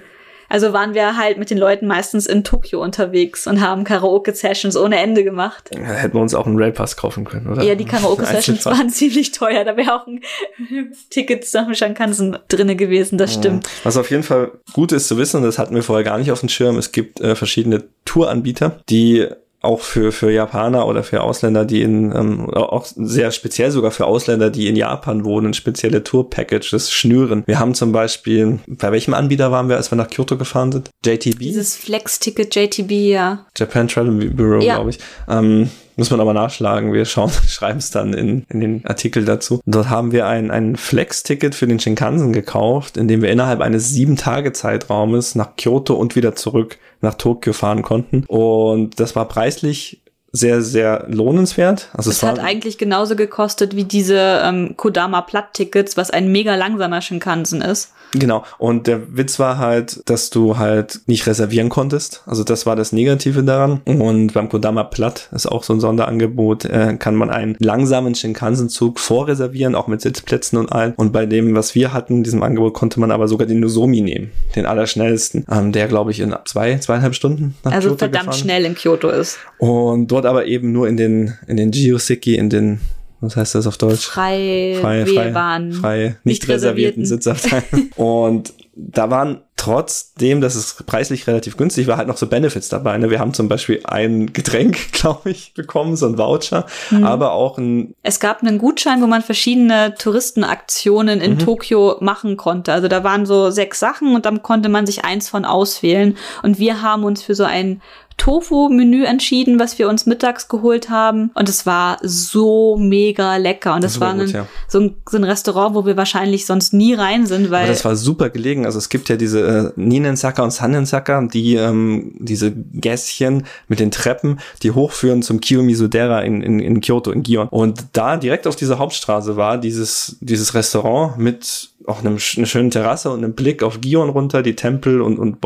Speaker 1: also waren wir halt mit den Leuten meistens in Tokio unterwegs und haben Karaoke-Sessions ohne Ende gemacht.
Speaker 2: Ja, hätten wir uns auch einen Railpass kaufen können, oder?
Speaker 1: Ja, die Karaoke-Sessions waren ziemlich teuer. Da wäre auch ein Ticket nach dem Shinkansen drinne gewesen, das stimmt.
Speaker 2: Was auf jeden Fall gut ist zu wissen, und das hatten wir vorher gar nicht auf dem Schirm, es gibt äh, verschiedene Touranbieter, die auch für, für Japaner oder für Ausländer, die in, ähm, auch sehr speziell sogar für Ausländer, die in Japan wohnen, spezielle Tour-Packages schnüren. Wir haben zum Beispiel, bei welchem Anbieter waren wir, als wir nach Kyoto gefahren sind? JTB?
Speaker 1: Dieses Flex-Ticket JTB, ja.
Speaker 2: Japan Travel Bureau, ja. glaube ich. Ähm, muss man aber nachschlagen. Wir schauen, schreiben es dann in, in den Artikel dazu. Dort haben wir ein, ein Flex-Ticket für den Shinkansen gekauft, in dem wir innerhalb eines sieben Tage Zeitraumes nach Kyoto und wieder zurück nach Tokio fahren konnten. Und das war preislich sehr, sehr lohnenswert.
Speaker 1: Also es, es hat eigentlich genauso gekostet wie diese ähm, Kodama Platt-Tickets, was ein mega langsamer Shinkansen ist.
Speaker 2: Genau. Und der Witz war halt, dass du halt nicht reservieren konntest. Also das war das Negative daran. Und beim Kodama Platt ist auch so ein Sonderangebot, äh, kann man einen langsamen Shinkansen-Zug vorreservieren, auch mit Sitzplätzen und allen. Und bei dem, was wir hatten, diesem Angebot, konnte man aber sogar den Nozomi nehmen, den allerschnellsten, ähm, der glaube ich in zwei, zweieinhalb Stunden
Speaker 1: nach Also Kyoto verdammt gefahren. schnell in Kyoto ist.
Speaker 2: Und dort aber eben nur in den, in den Jioseki, in den was heißt das auf Deutsch?
Speaker 1: Frei, frei, frei, frei,
Speaker 2: nicht, nicht reservierten Sitzabteilungen. und da waren trotzdem, dass es preislich relativ günstig war, halt noch so Benefits dabei. Ne? Wir haben zum Beispiel ein Getränk, glaube ich, bekommen, so ein Voucher, mhm. aber auch ein.
Speaker 1: Es gab einen Gutschein, wo man verschiedene Touristenaktionen in mhm. Tokio machen konnte. Also da waren so sechs Sachen und dann konnte man sich eins von auswählen. Und wir haben uns für so ein Tofu-Menü entschieden, was wir uns mittags geholt haben. Und es war so mega lecker. Und das, das war, gut, ein, ja. so, ein, so, ein, Restaurant, wo wir wahrscheinlich sonst nie rein sind, weil. Aber
Speaker 2: das war super gelegen. Also es gibt ja diese äh, Ninensaka und Sanensaka, die ähm, diese Gässchen mit den Treppen, die hochführen zum Kiyomizu-dera in, in, in Kyoto, in Gion. Und da direkt auf dieser Hauptstraße war dieses, dieses Restaurant mit auch einem, einer schönen Terrasse und einem Blick auf Gion runter, die Tempel und, und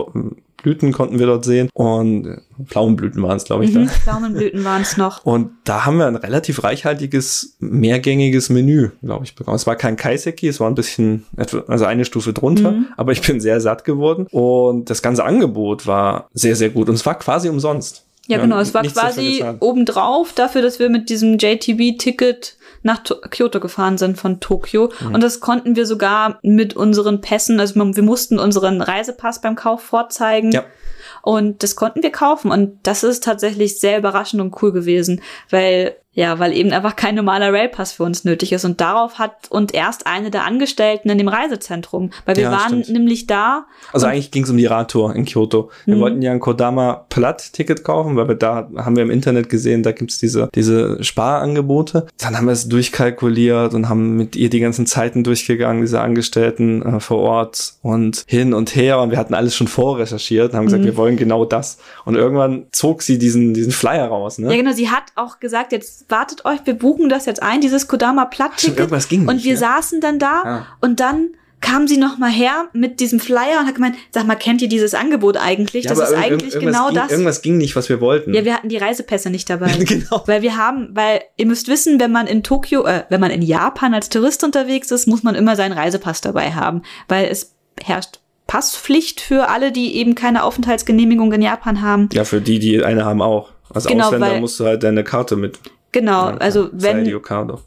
Speaker 2: Blüten konnten wir dort sehen und äh, Pflaumenblüten waren es, glaube ich. Mhm,
Speaker 1: da. Pflaumenblüten waren es noch.
Speaker 2: Und da haben wir ein relativ reichhaltiges, mehrgängiges Menü, glaube ich, bekommen. Es war kein Kaiseki, es war ein bisschen, also eine Stufe drunter, mhm. aber ich bin sehr satt geworden und das ganze Angebot war sehr, sehr gut und es war quasi umsonst.
Speaker 1: Ja, genau, es war quasi obendrauf dafür, dass wir mit diesem JTB-Ticket nach to Kyoto gefahren sind von Tokio. Mhm. Und das konnten wir sogar mit unseren Pässen, also wir mussten unseren Reisepass beim Kauf vorzeigen. Ja. Und das konnten wir kaufen. Und das ist tatsächlich sehr überraschend und cool gewesen, weil ja, weil eben einfach kein normaler Railpass für uns nötig ist. Und darauf hat und erst eine der Angestellten in dem Reisezentrum, weil wir ja, waren stimmt. nämlich da.
Speaker 2: Also eigentlich ging es um die Radtour in Kyoto. Wir mhm. wollten ja ein Kodama Platt-Ticket kaufen, weil wir da haben wir im Internet gesehen, da gibt's diese, diese Sparangebote. Dann haben wir es durchkalkuliert und haben mit ihr die ganzen Zeiten durchgegangen, diese Angestellten äh, vor Ort und hin und her. Und wir hatten alles schon vorrecherchiert und haben gesagt, mhm. wir wollen genau das. Und irgendwann zog sie diesen, diesen Flyer raus. Ne?
Speaker 1: Ja, genau. Sie hat auch gesagt, jetzt wartet euch, wir buchen das jetzt ein, dieses Kodama Platt-Ticket.
Speaker 2: Irgendwas ging
Speaker 1: Und wir ja. saßen dann da ja. und dann kam sie noch mal her mit diesem Flyer und hat gemeint, sag mal, kennt ihr dieses Angebot eigentlich? Ja, das ist eigentlich genau
Speaker 2: ging,
Speaker 1: das.
Speaker 2: Irgendwas ging nicht, was wir wollten.
Speaker 1: Ja, wir hatten die Reisepässe nicht dabei. genau. Weil wir haben, weil ihr müsst wissen, wenn man in Tokio, äh, wenn man in Japan als Tourist unterwegs ist, muss man immer seinen Reisepass dabei haben, weil es herrscht Passpflicht für alle, die eben keine Aufenthaltsgenehmigung in Japan haben.
Speaker 2: Ja, für die, die eine haben auch. Als
Speaker 1: Genau,
Speaker 2: Ausländer musst du halt deine Karte mit.
Speaker 1: Genau,
Speaker 2: Ja,
Speaker 1: also wenn,
Speaker 2: Saidio Kado.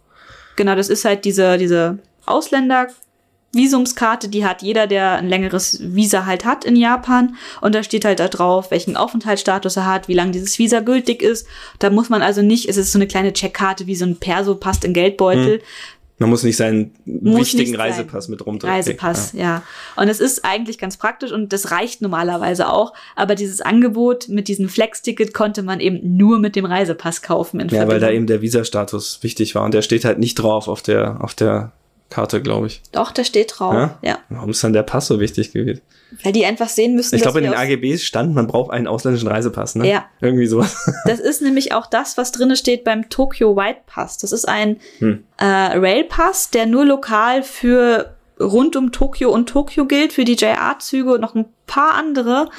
Speaker 1: genau, das ist halt diese, diese Ausländer-Visumskarte, die hat jeder, der ein längeres Visa halt hat in Japan. Und da steht halt da drauf, welchen Aufenthaltsstatus er hat, wie lange dieses Visa gültig ist. Da muss man also nicht, es ist so eine kleine Checkkarte, wie so ein Perso passt in Geldbeutel.
Speaker 2: Man muss nicht seinen
Speaker 1: Muss
Speaker 2: wichtigen
Speaker 1: nicht sein.
Speaker 2: Reisepass mit rumtragen.
Speaker 1: Reisepass, ja. Und es ist eigentlich ganz praktisch und das reicht normalerweise auch. Aber dieses Angebot mit diesem Flex-Ticket konnte man eben nur mit dem Reisepass kaufen. In
Speaker 2: Ja, weil da eben der Visastatus wichtig war und der steht halt nicht drauf auf der, auf der Karte, glaube ich.
Speaker 1: Doch, da steht drauf.
Speaker 2: Ja?
Speaker 1: Ja?
Speaker 2: Warum ist dann der Pass so wichtig gewesen?
Speaker 1: Weil die einfach sehen müssen,
Speaker 2: Ich glaube, in den AGBs stand, man braucht einen ausländischen Reisepass, ne?
Speaker 1: Ja.
Speaker 2: Irgendwie sowas.
Speaker 1: Das ist nämlich auch das, was drinne steht beim Tokyo White Pass. Das ist ein
Speaker 2: Hm.
Speaker 1: äh, Railpass, der nur lokal für rund um Tokio und Tokio gilt, für die JR-Züge und noch ein paar andere,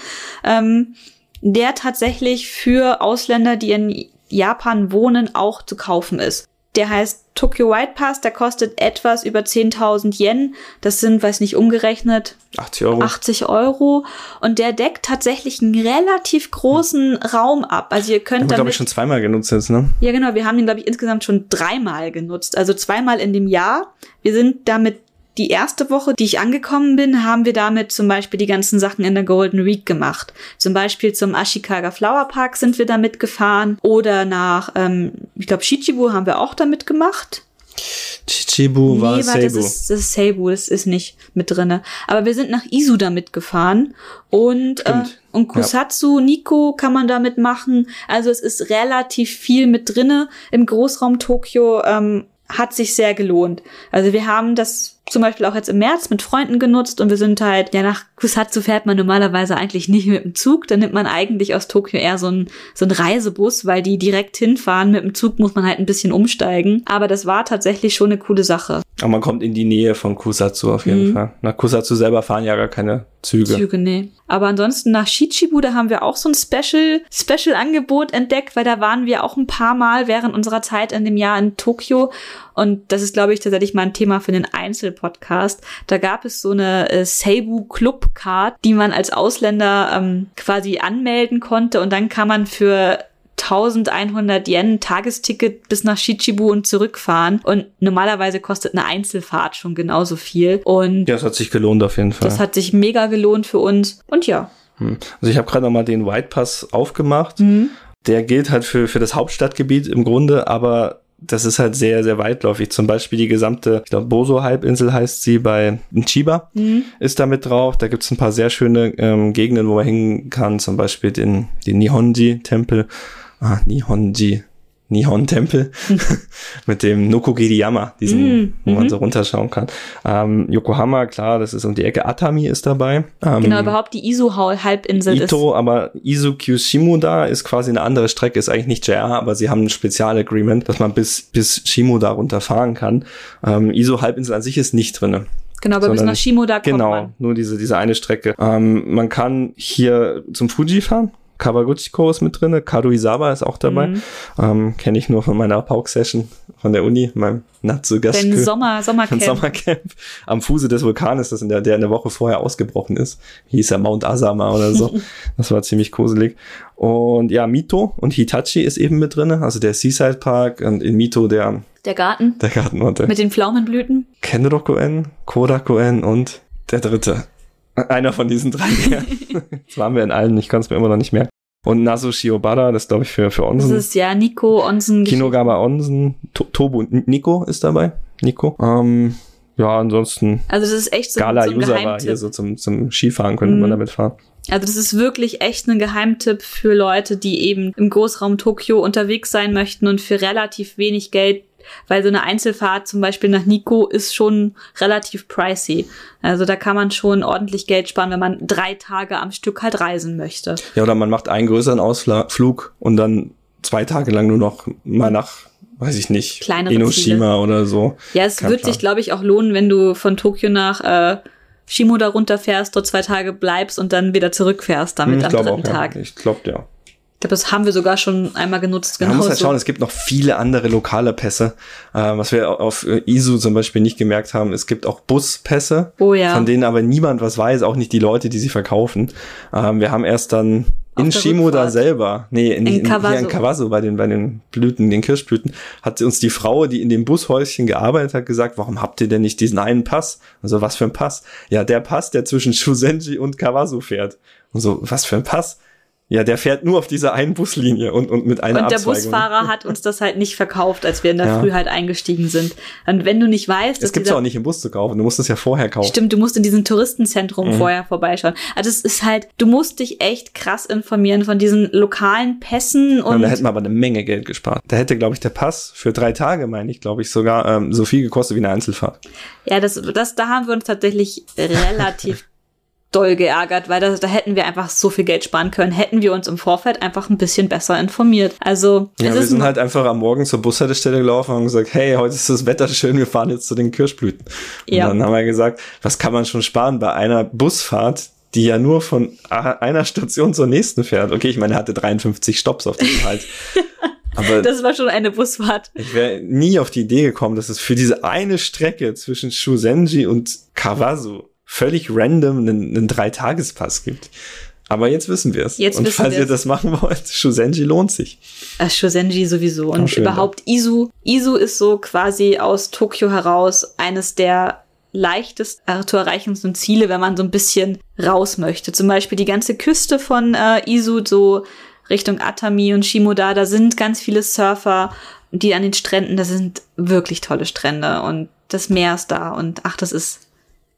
Speaker 1: ähm, der tatsächlich für Ausländer, die in Japan wohnen, auch zu kaufen ist. Der heißt Tokyo White Pass, der kostet etwas über 10.000 Yen. Das sind, weiß nicht, umgerechnet
Speaker 2: 80 Euro.
Speaker 1: 80 Euro. Und der deckt tatsächlich einen relativ großen Raum ab. Also ihr
Speaker 2: Haben
Speaker 1: könnt
Speaker 2: wir, glaube
Speaker 1: damit
Speaker 2: ich, schon zweimal genutzt jetzt, ne?
Speaker 1: ja, genau. Wir haben ihn, glaube ich, insgesamt schon dreimal genutzt. Also zweimal in dem Jahr. Wir sind damit die erste Woche, die ich angekommen bin, haben wir damit zum Beispiel die ganzen Sachen in der Golden Week gemacht. Zum Beispiel zum Ashikaga Flower Park sind wir damit gefahren. Oder nach, ähm, ich glaube, Shichibu haben wir auch damit gemacht.
Speaker 2: Chichibu war
Speaker 1: nee, warte,
Speaker 2: Seibu.
Speaker 1: das ist, das ist Seibu, das ist nicht mit drinne. Aber wir sind nach Isu damit gefahren und äh, und Kusatsu, Nico kann man damit machen. Also es ist relativ viel mit drinne im Großraum Tokio. Ähm, hat sich sehr gelohnt. Also wir haben das zum Beispiel auch jetzt im März mit Freunden genutzt und wir sind halt, ja, nach Kusatsu fährt man normalerweise eigentlich nicht mit dem Zug. Da nimmt man eigentlich aus Tokio eher so ein so ein Reisebus, weil die direkt hinfahren. Mit dem Zug muss man halt ein bisschen umsteigen. Aber das war tatsächlich schon eine coole Sache.
Speaker 2: Aber man kommt in die Nähe von Kusatsu auf jeden
Speaker 1: Mhm.
Speaker 2: Fall. Nach Kusatsu selber fahren ja gar keine Züge.
Speaker 1: Züge, nee. Aber ansonsten nach Shichibu, da haben wir auch so ein Special, Special-Angebot entdeckt, weil da waren wir auch ein paar Mal während unserer Zeit in dem Jahr in Tokio. Und das ist, glaube ich, tatsächlich mal ein Thema für den Einzelpodcast. Da gab es so eine äh, Seibu Club Card, die man als Ausländer ähm, quasi anmelden konnte. Und dann kann man für 1100 Yen Tagesticket bis nach Shichibu und zurückfahren. Und normalerweise kostet eine Einzelfahrt schon genauso viel. Und
Speaker 2: Ja, das hat sich gelohnt auf jeden Fall.
Speaker 1: das hat sich mega gelohnt für uns. Und ja.
Speaker 2: Hm. Also ich habe gerade nochmal den White Pass aufgemacht.
Speaker 1: Mhm.
Speaker 2: Der gilt halt für, für das Hauptstadtgebiet im Grunde, aber das ist halt sehr, sehr weitläufig. Zum Beispiel die gesamte, ich glaube, Boso-Halbinsel heißt sie bei Chiba,
Speaker 1: Mhm.
Speaker 2: ist da mit drauf. Da gibt's ein paar sehr schöne ähm, Gegenden, wo man hingehen kann. Zum Beispiel den, den Nihonji-Tempel. Ah, Nihonji. Nihon-Tempel mit dem Nokogiriyama, diesen,
Speaker 1: Mhm,
Speaker 2: wo man
Speaker 1: mhm.
Speaker 2: so runterschauen kann. Ähm, Yokohama, klar, das ist um die Ecke. Atami ist dabei. Ähm,
Speaker 1: Genau, überhaupt die Izu-Halbinsel ist.
Speaker 2: Ito, aber Izu Shimoda ist quasi eine andere Strecke, ist eigentlich nicht JR, aber sie haben ein Spezialagreement, dass man bis, bis Shimoda runterfahren kann. Ähm, Izu Halbinsel an sich ist nicht drinne.
Speaker 1: Genau, aber bis nach Shimoda kommt
Speaker 2: Genau,
Speaker 1: man.
Speaker 2: nur diese, diese eine Strecke. Ähm, man kann hier zum Fuji fahren. Kawaguchiko ist mit drinne, Karuizawa ist auch dabei.
Speaker 1: Mhm.
Speaker 2: Ähm, Kenne ich nur von meiner Pauk-Session von der Uni, meinem natsu
Speaker 1: Dein Sommer,
Speaker 2: ein
Speaker 1: Sommercamp.
Speaker 2: Sommercamp am Fuße des Vulkanes, das in der, der eine Woche vorher ausgebrochen ist. Hieß er Mount Asama oder so. das war ziemlich gruselig. Und ja, Mito und Hitachi ist eben mit drinne, also der Seaside Park und in Mito der,
Speaker 1: Der Garten
Speaker 2: der Gartenort.
Speaker 1: mit den Pflaumenblüten.
Speaker 2: Kenroku-en, Koraku-en und der dritte. Einer von diesen drei. Ja. Jetzt waren wir in allen, ich kann es mir immer noch nicht merken. Und Nasu Shiobara, das glaube ich für, für
Speaker 1: Das
Speaker 2: Onsen.
Speaker 1: ist ja Nico Onsen.
Speaker 2: Kinogama Onsen, to Tobu Nico ist dabei. Nico. Ähm, ja, ansonsten
Speaker 1: Also das ist echt so,
Speaker 2: Gala
Speaker 1: so ein
Speaker 2: User war hier
Speaker 1: Geheimtipp.
Speaker 2: so zum, zum Skifahren könnte man
Speaker 1: Mhm.
Speaker 2: damit fahren.
Speaker 1: Also das ist wirklich echt ein Geheimtipp für Leute, die eben im Großraum Tokio unterwegs sein möchten und für relativ wenig Geld, weil so eine Einzelfahrt zum Beispiel nach Nico ist schon relativ pricey. Also da kann man schon ordentlich Geld sparen, wenn man drei Tage am Stück halt reisen möchte.
Speaker 2: Ja, oder man macht einen größeren Ausflug und dann zwei Tage lang nur noch mal nach, weiß ich nicht,
Speaker 1: Kleinere
Speaker 2: Enoshima oder so.
Speaker 1: Ja, es
Speaker 2: Kein
Speaker 1: wird
Speaker 2: Plan.
Speaker 1: sich, glaube ich, auch lohnen, wenn du von Tokio nach äh, Shimoda runterfährst, dort zwei Tage bleibst und dann wieder zurückfährst damit
Speaker 2: Hm,
Speaker 1: am dritten
Speaker 2: auch,
Speaker 1: Tag.
Speaker 2: ja. Ich glaube, ja.
Speaker 1: Ich glaube, das haben wir sogar schon einmal genutzt.
Speaker 2: Genau man muss halt schauen, es gibt noch viele andere lokale Pässe. Äh, was wir auf ISU zum Beispiel nicht gemerkt haben, es gibt auch Buspässe,
Speaker 1: oh, ja.
Speaker 2: von denen aber niemand was weiß, auch nicht die Leute, die sie verkaufen. Ähm, wir haben erst dann in Shimoda selber, nee, in, in, in, Kawaso. in Kawaso bei den, bei den Blüten, den Kirschblüten, hat uns die Frau, die in dem Bushäuschen gearbeitet hat, gesagt, warum habt ihr denn nicht diesen einen Pass? Also was für ein Pass? Ja, der Pass, der zwischen Shusenji und Kawaso fährt. Und so, was für ein Pass? Ja, der fährt nur auf dieser einen Buslinie und, und mit einer
Speaker 1: Und der
Speaker 2: Abzweigung.
Speaker 1: Busfahrer hat uns das halt nicht verkauft, als wir in der ja. Früh halt eingestiegen sind. Und wenn du nicht weißt,
Speaker 2: dass. Es gibt's auch nicht im Bus zu kaufen, du musst es ja vorher kaufen.
Speaker 1: Stimmt, du musst in diesem Touristenzentrum mhm. vorher vorbeischauen. Also es ist halt, du musst dich echt krass informieren von diesen lokalen Pässen und.
Speaker 2: Ja, da hätten wir aber eine Menge Geld gespart. Da hätte, glaube ich, der Pass für drei Tage, meine ich, glaube ich, sogar ähm, so viel gekostet wie eine Einzelfahrt.
Speaker 1: Ja, das, das, da haben wir uns tatsächlich relativ doll geärgert, weil da, da hätten wir einfach so viel Geld sparen können, hätten wir uns im Vorfeld einfach ein bisschen besser informiert. Also
Speaker 2: ja, wir sind halt einfach am Morgen zur Bushaltestelle gelaufen und haben gesagt, hey, heute ist das Wetter schön, wir fahren jetzt zu den Kirschblüten. Und ja. dann haben wir gesagt, was kann man schon sparen bei einer Busfahrt, die ja nur von einer Station zur nächsten fährt. Okay, ich meine, er hatte 53 Stops auf dem Halt.
Speaker 1: Aber das war schon eine Busfahrt.
Speaker 2: Ich wäre nie auf die Idee gekommen, dass es für diese eine Strecke zwischen Shusenji und Kawasu völlig random einen, einen Dreitagespass gibt. Aber jetzt wissen wir es.
Speaker 1: Jetzt
Speaker 2: und
Speaker 1: wissen
Speaker 2: falls ihr das machen wollt, Shusenji lohnt sich.
Speaker 1: Äh, Shusenji sowieso. Und schön, überhaupt ja. Izu. Izu ist so quasi aus Tokio heraus eines der leichtest äh, zu erreichendsten Ziele, wenn man so ein bisschen raus möchte. Zum Beispiel die ganze Küste von äh, Izu, so Richtung Atami und Shimoda, da sind ganz viele Surfer, die an den Stränden, das sind wirklich tolle Strände und das Meer ist da und ach, das ist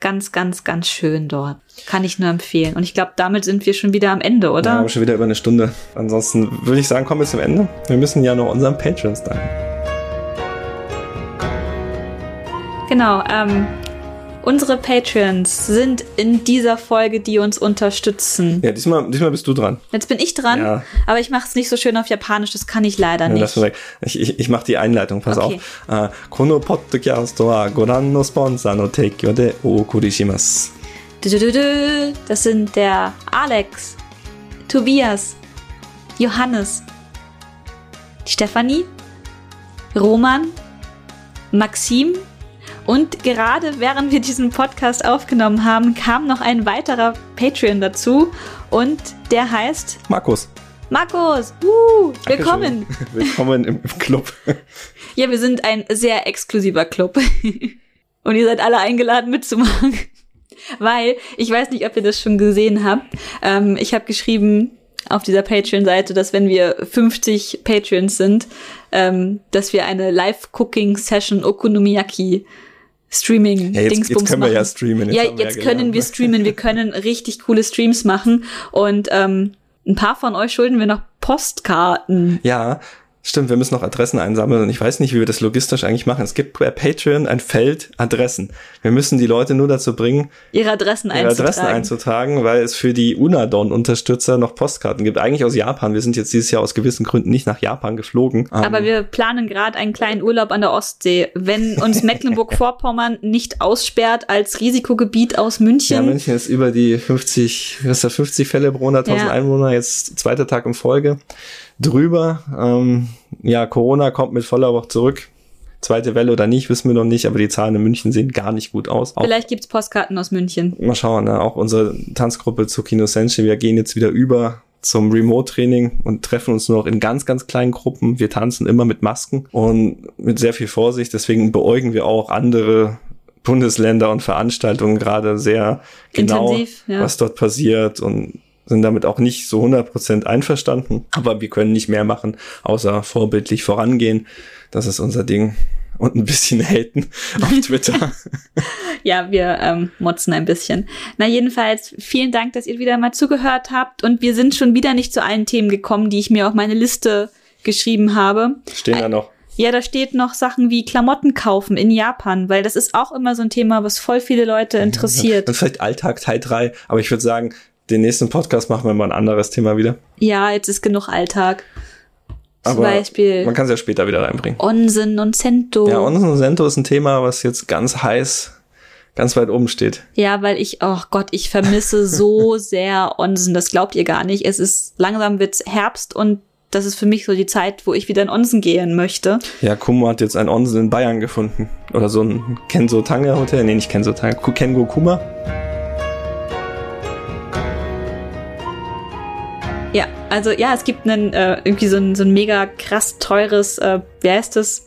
Speaker 1: ganz, ganz, ganz schön dort. Kann ich nur empfehlen. Und ich glaube, damit sind wir schon wieder am Ende, oder?
Speaker 2: Ja, schon wieder über eine Stunde. Ansonsten würde ich sagen, kommen wir zum Ende. Wir müssen ja noch unseren Patrons danken.
Speaker 1: Genau, ähm, Unsere Patreons sind in dieser Folge, die uns unterstützen.
Speaker 2: Ja, diesmal, diesmal bist du dran.
Speaker 1: Jetzt bin ich dran, ja. aber ich mache es nicht so schön auf Japanisch, das kann ich leider ja, nicht.
Speaker 2: Ich, ich, ich mache die Einleitung, pass okay. auf. Uh, Kono podcast wa goran no sponsor no teikyo de ookuri shimasu.
Speaker 1: Das sind der Alex, Tobias, Johannes, Stefanie, Roman, Maxim, und gerade während wir diesen Podcast aufgenommen haben, kam noch ein weiterer Patreon dazu und der heißt
Speaker 2: Markus.
Speaker 1: Markus, uh, willkommen.
Speaker 2: willkommen im Club.
Speaker 1: ja, wir sind ein sehr exklusiver Club. und ihr seid alle eingeladen mitzumachen. Weil, ich weiß nicht, ob ihr das schon gesehen habt. Ähm, ich habe geschrieben auf dieser Patreon-Seite, dass wenn wir 50 Patreons sind, ähm, dass wir eine Live-Cooking-Session Okonomiyaki Streaming
Speaker 2: ja, jetzt, jetzt können wir ja streamen.
Speaker 1: Jetzt ja, jetzt wir können wir streamen. Wir können richtig coole Streams machen und ähm, ein paar von euch schulden wir noch Postkarten.
Speaker 2: Ja, Stimmt, wir müssen noch Adressen einsammeln und ich weiß nicht, wie wir das logistisch eigentlich machen. Es gibt bei Patreon ein Feld Adressen. Wir müssen die Leute nur dazu bringen,
Speaker 1: ihre Adressen,
Speaker 2: ihre einzutragen. Adressen einzutragen, weil es für die Unadon-Unterstützer noch Postkarten gibt. Eigentlich aus Japan. Wir sind jetzt dieses Jahr aus gewissen Gründen nicht nach Japan geflogen.
Speaker 1: Aber um, wir planen gerade einen kleinen Urlaub an der Ostsee. Wenn uns Mecklenburg-Vorpommern nicht aussperrt als Risikogebiet aus München. Ja,
Speaker 2: München ist über die 50, was ist da, 50 Fälle pro 100.000 ja. Einwohner, jetzt zweiter Tag in Folge drüber. Ähm, ja, Corona kommt mit voller Wucht zurück. Zweite Welle oder nicht, wissen wir noch nicht, aber die Zahlen in München sehen gar nicht gut aus.
Speaker 1: Auch, Vielleicht gibt's Postkarten aus München.
Speaker 2: Mal schauen, ne? auch unsere Tanzgruppe zu Kino Senshi, wir gehen jetzt wieder über zum Remote-Training und treffen uns nur noch in ganz, ganz kleinen Gruppen. Wir tanzen immer mit Masken und mit sehr viel Vorsicht. Deswegen beäugen wir auch andere Bundesländer und Veranstaltungen gerade sehr genau, Intensiv, ja. was dort passiert und sind damit auch nicht so 100% einverstanden, aber wir können nicht mehr machen, außer vorbildlich vorangehen. Das ist unser Ding. Und ein bisschen haten auf Twitter.
Speaker 1: ja, wir ähm, motzen ein bisschen. Na, jedenfalls, vielen Dank, dass ihr wieder mal zugehört habt. Und wir sind schon wieder nicht zu allen Themen gekommen, die ich mir auf meine Liste geschrieben habe.
Speaker 2: Stehen da noch.
Speaker 1: Ja, da steht noch Sachen wie Klamotten kaufen in Japan, weil das ist auch immer so ein Thema, was voll viele Leute interessiert.
Speaker 2: Und vielleicht Alltag Teil 3, aber ich würde sagen, den nächsten Podcast machen wir mal ein anderes Thema wieder.
Speaker 1: Ja, jetzt ist genug Alltag.
Speaker 2: Zum Aber Beispiel. Man kann es ja später wieder reinbringen.
Speaker 1: Onsen und Sento.
Speaker 2: Ja, Onsen und Sento ist ein Thema, was jetzt ganz heiß ganz weit oben steht.
Speaker 1: Ja, weil ich, oh Gott, ich vermisse so sehr Onsen. Das glaubt ihr gar nicht. Es ist langsam wird's Herbst und das ist für mich so die Zeit, wo ich wieder in Onsen gehen möchte.
Speaker 2: Ja, Kumo hat jetzt ein Onsen in Bayern gefunden. Oder so ein Kenso Tange Hotel. Nee, nicht Kenso Tange. Kengo Kuma.
Speaker 1: Ja, also ja, es gibt einen, äh, irgendwie so ein, so ein mega krass teures, äh, wie heißt das?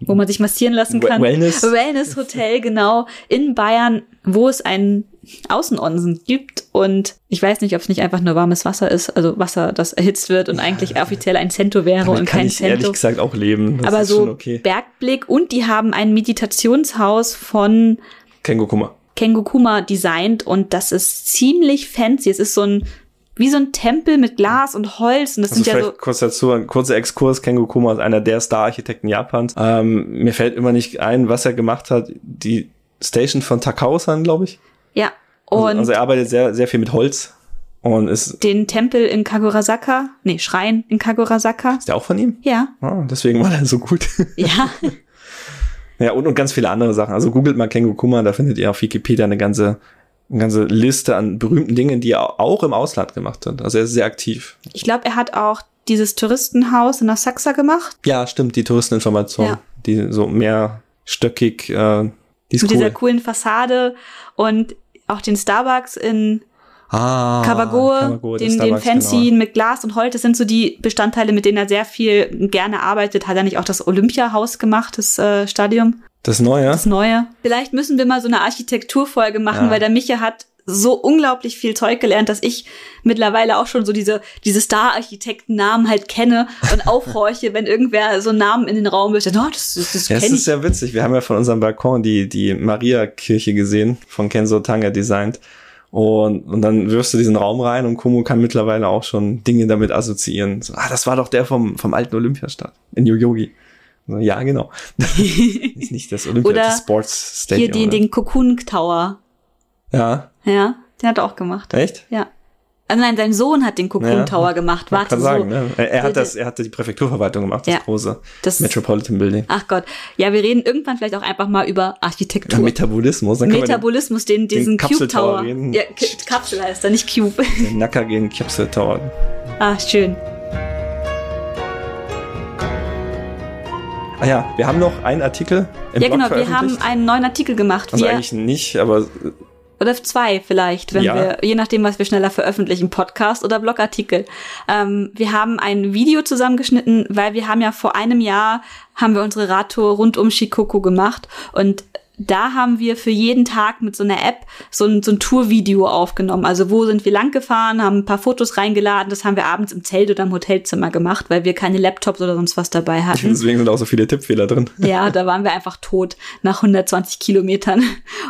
Speaker 1: Wo man sich massieren lassen kann.
Speaker 2: Wellness.
Speaker 1: Wellness Hotel, genau, in Bayern, wo es einen Außenonsen gibt. Und ich weiß nicht, ob es nicht einfach nur warmes Wasser ist, also Wasser, das erhitzt wird und eigentlich offiziell ein Cento wäre
Speaker 2: Damit
Speaker 1: und
Speaker 2: kann
Speaker 1: kein
Speaker 2: ich
Speaker 1: Cento.
Speaker 2: ehrlich gesagt auch leben. Das
Speaker 1: Aber so
Speaker 2: okay.
Speaker 1: Bergblick und die haben ein Meditationshaus von
Speaker 2: Kengo Kuma.
Speaker 1: Kengokuma designt und das ist ziemlich fancy. Es ist so ein wie so ein Tempel mit Glas und Holz und das
Speaker 2: Also
Speaker 1: sind ja so
Speaker 2: kurz dazu, ein kurzer Exkurs. Kengo Kuma ist einer der Star-Architekten Japans. Ähm, mir fällt immer nicht ein, was er gemacht hat. Die Station von Takao-san, glaube ich.
Speaker 1: ja
Speaker 2: Also,
Speaker 1: und
Speaker 2: also er arbeitet sehr, sehr viel mit Holz. Und ist, ist
Speaker 1: den Tempel in Kagurasaka, nee, Schrein in Kagurasaka.
Speaker 2: der auch von ihm?
Speaker 1: Ja,
Speaker 2: Ah, deswegen war er so gut.
Speaker 1: ja,
Speaker 2: ja, und, und ganz viele andere Sachen. Also googelt mal Kengo Kuma, da findet ihr auf Wikipedia eine ganze, eine ganze Liste an berühmten Dingen, die er auch im Ausland gemacht hat. Also er ist sehr aktiv.
Speaker 1: ich glaube, er hat auch dieses Touristenhaus in Asakusa gemacht
Speaker 2: Ja, stimmt, die Touristeninformation,
Speaker 1: Ja.
Speaker 2: die so mehrstöckig, äh, die ist
Speaker 1: mit
Speaker 2: cool.
Speaker 1: dieser coolen Fassade und auch den Starbucks in
Speaker 2: ah, der
Speaker 1: den, den
Speaker 2: Starbucks,
Speaker 1: Fancy
Speaker 2: genau.
Speaker 1: mit Glas und Holz, das sind so die Bestandteile, mit denen er sehr viel gerne arbeitet. Hat er nicht auch das Olympiahaus gemacht, das äh, Stadion?
Speaker 2: Das Neue?
Speaker 1: das Neue. Vielleicht müssen wir mal so eine Architekturfolge machen,
Speaker 2: Ja.
Speaker 1: weil der Micha hat so unglaublich viel Zeug gelernt, dass ich mittlerweile auch schon so diese, diese Star-Architekten-Namen halt kenne und aufhorche, wenn irgendwer so einen Namen in den Raum wirft. Oh, das, das, das
Speaker 2: Ja,
Speaker 1: kenne
Speaker 2: ist sehr witzig. Wir haben ja von unserem Balkon die, die Maria-Kirche gesehen, von Kenzo Tange designt. Und, und dann wirfst du diesen Raum rein und Kumu kann mittlerweile auch schon Dinge damit assoziieren. So, ah, das war doch der vom, vom alten Olympiastadion in Yoyogi. Ja, genau. ist nicht das Olympia,
Speaker 1: Oder
Speaker 2: das Sports Stadium.
Speaker 1: Hier den,
Speaker 2: oder?
Speaker 1: den Cocoon Tower.
Speaker 2: ja,
Speaker 1: Ja, den hat er auch gemacht.
Speaker 2: echt?
Speaker 1: Ja. Also nein, sein Sohn hat den Cocoon
Speaker 2: Ja.
Speaker 1: Tower gemacht. Warte,
Speaker 2: kann
Speaker 1: so.
Speaker 2: sagen, ne? Er, hat das, er hatte die Präfekturverwaltung gemacht, das
Speaker 1: Ja.
Speaker 2: große
Speaker 1: Das-
Speaker 2: Metropolitan Building.
Speaker 1: Ach Gott. Ja, wir reden irgendwann vielleicht auch einfach mal über Architektur.
Speaker 2: Ja, Metabolismus, dann wir den,
Speaker 1: Metabolismus, den, diesen Cube
Speaker 2: Kapsel Tower reden.
Speaker 1: Ja, Kapsel heißt er, nicht Cube.
Speaker 2: den Nakagen Capsule Tower.
Speaker 1: ah, schön.
Speaker 2: Ah ja, wir haben noch einen Artikel im
Speaker 1: Ja,
Speaker 2: Blog
Speaker 1: genau, wir haben einen neuen Artikel gemacht.
Speaker 2: also
Speaker 1: Wir,
Speaker 2: eigentlich nicht, aber
Speaker 1: oder zwei vielleicht, wenn
Speaker 2: Ja.
Speaker 1: wir, je nachdem, was wir schneller veröffentlichen, Podcast oder Blogartikel. Ähm, wir haben ein Video zusammengeschnitten, weil wir haben ja vor einem Jahr haben wir unsere Radtour rund um Shikoku gemacht und da haben wir für jeden Tag mit so einer App so ein, so ein Tourvideo aufgenommen. Also wo sind wir lang gefahren, haben ein paar Fotos reingeladen. Das haben wir abends im Zelt oder im Hotelzimmer gemacht, weil wir keine Laptops oder sonst was dabei hatten.
Speaker 2: deswegen sind auch so viele Tippfehler drin.
Speaker 1: Ja, da waren wir einfach tot nach 120 Kilometern.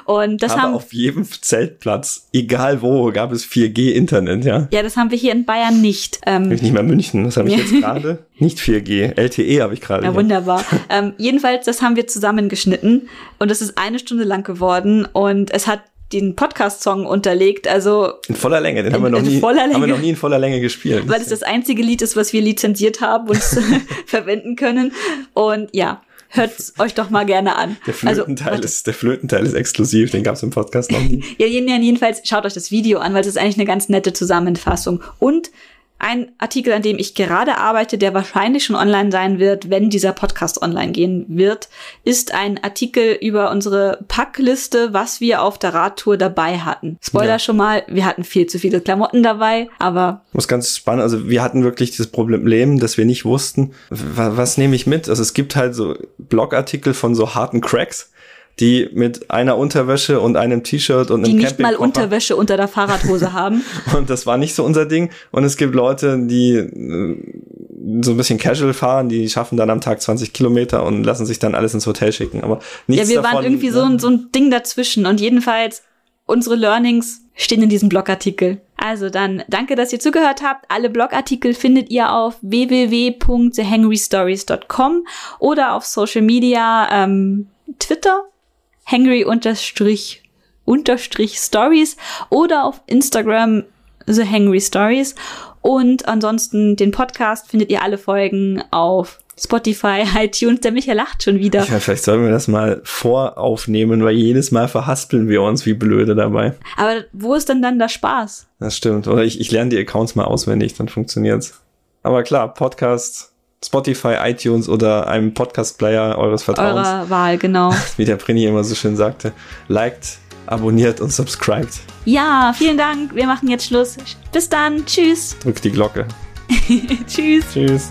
Speaker 1: Und das
Speaker 2: aber
Speaker 1: haben,
Speaker 2: auf jedem Zeltplatz, egal wo, gab es 4G-Internet, ja.
Speaker 1: ja, das haben wir hier in Bayern nicht. Ähm,
Speaker 2: nicht mehr München, das habe ich jetzt gerade. Nicht 4G, LTE habe ich gerade.
Speaker 1: ja, wunderbar. ähm, jedenfalls, das haben wir zusammengeschnitten und es ist eine Stunde lang geworden und es hat den Podcast-Song unterlegt, also
Speaker 2: In voller Länge, den haben wir
Speaker 1: In-
Speaker 2: noch
Speaker 1: in
Speaker 2: nie,
Speaker 1: voller
Speaker 2: haben wir
Speaker 1: Länge.
Speaker 2: noch nie in voller Länge gespielt.
Speaker 1: weil es das einzige Lied ist, was wir lizenziert haben und verwenden können. Und ja, hört euch doch mal gerne an.
Speaker 2: der Flötenteil
Speaker 1: Also,
Speaker 2: ist, der Flötenteil ist exklusiv, den gab es im Podcast noch nie.
Speaker 1: Ja, jeden- jedenfalls schaut euch das Video an, weil es ist eigentlich eine ganz nette Zusammenfassung. Und ein Artikel, an dem ich gerade arbeite, der wahrscheinlich schon online sein wird, wenn dieser Podcast online gehen wird, ist ein Artikel über unsere Packliste, was wir auf der Radtour dabei hatten. Spoiler
Speaker 2: Ja.
Speaker 1: schon mal, wir hatten viel zu viele Klamotten dabei, aber
Speaker 2: Was ganz spannend, also wir hatten wirklich dieses Problem, dass wir nicht wussten, wa- was nehme ich mit? Also es gibt halt so Blogartikel von so harten Cracks, die mit einer Unterwäsche und einem T-Shirt und
Speaker 1: die
Speaker 2: einem
Speaker 1: nicht mal Unterwäsche unter der Fahrradhose haben.
Speaker 2: Und das war nicht so unser Ding. Und es gibt Leute, die äh, so ein bisschen casual fahren, die schaffen dann am Tag 20 Kilometer und lassen sich dann alles ins Hotel schicken. Aber nichts
Speaker 1: Ja, wir
Speaker 2: davon,
Speaker 1: waren irgendwie so,
Speaker 2: ne?
Speaker 1: ein- so ein Ding dazwischen und jedenfalls unsere Learnings stehen in diesem Blogartikel. Also dann danke, dass ihr zugehört habt. Alle Blogartikel findet ihr auf www.thehangrystories.com oder auf Social Media, ähm, Twitter, hangry unterstrich unterstrich stories oder auf Instagram The Hangry Stories. Und ansonsten den Podcast findet ihr alle Folgen auf Spotify, iTunes. Der Michael lacht schon wieder.
Speaker 2: Ja, vielleicht sollten wir das mal voraufnehmen, weil jedes Mal verhaspeln wir uns wie blöde dabei.
Speaker 1: Aber wo ist denn dann der Spaß?
Speaker 2: Das stimmt. Oder ich, ich lerne die Accounts mal auswendig, dann funktioniert's. Aber klar, Podcast, Spotify, iTunes oder einem Podcast-Player eures Vertrauens.
Speaker 1: Eurer Wahl, genau.
Speaker 2: Wie der Prini immer so schön sagte. Liked, abonniert und subscribed.
Speaker 1: Ja, vielen Dank. Wir machen jetzt Schluss. Bis dann. Tschüss.
Speaker 2: Drückt die Glocke.
Speaker 1: Tschüss.
Speaker 2: Tschüss.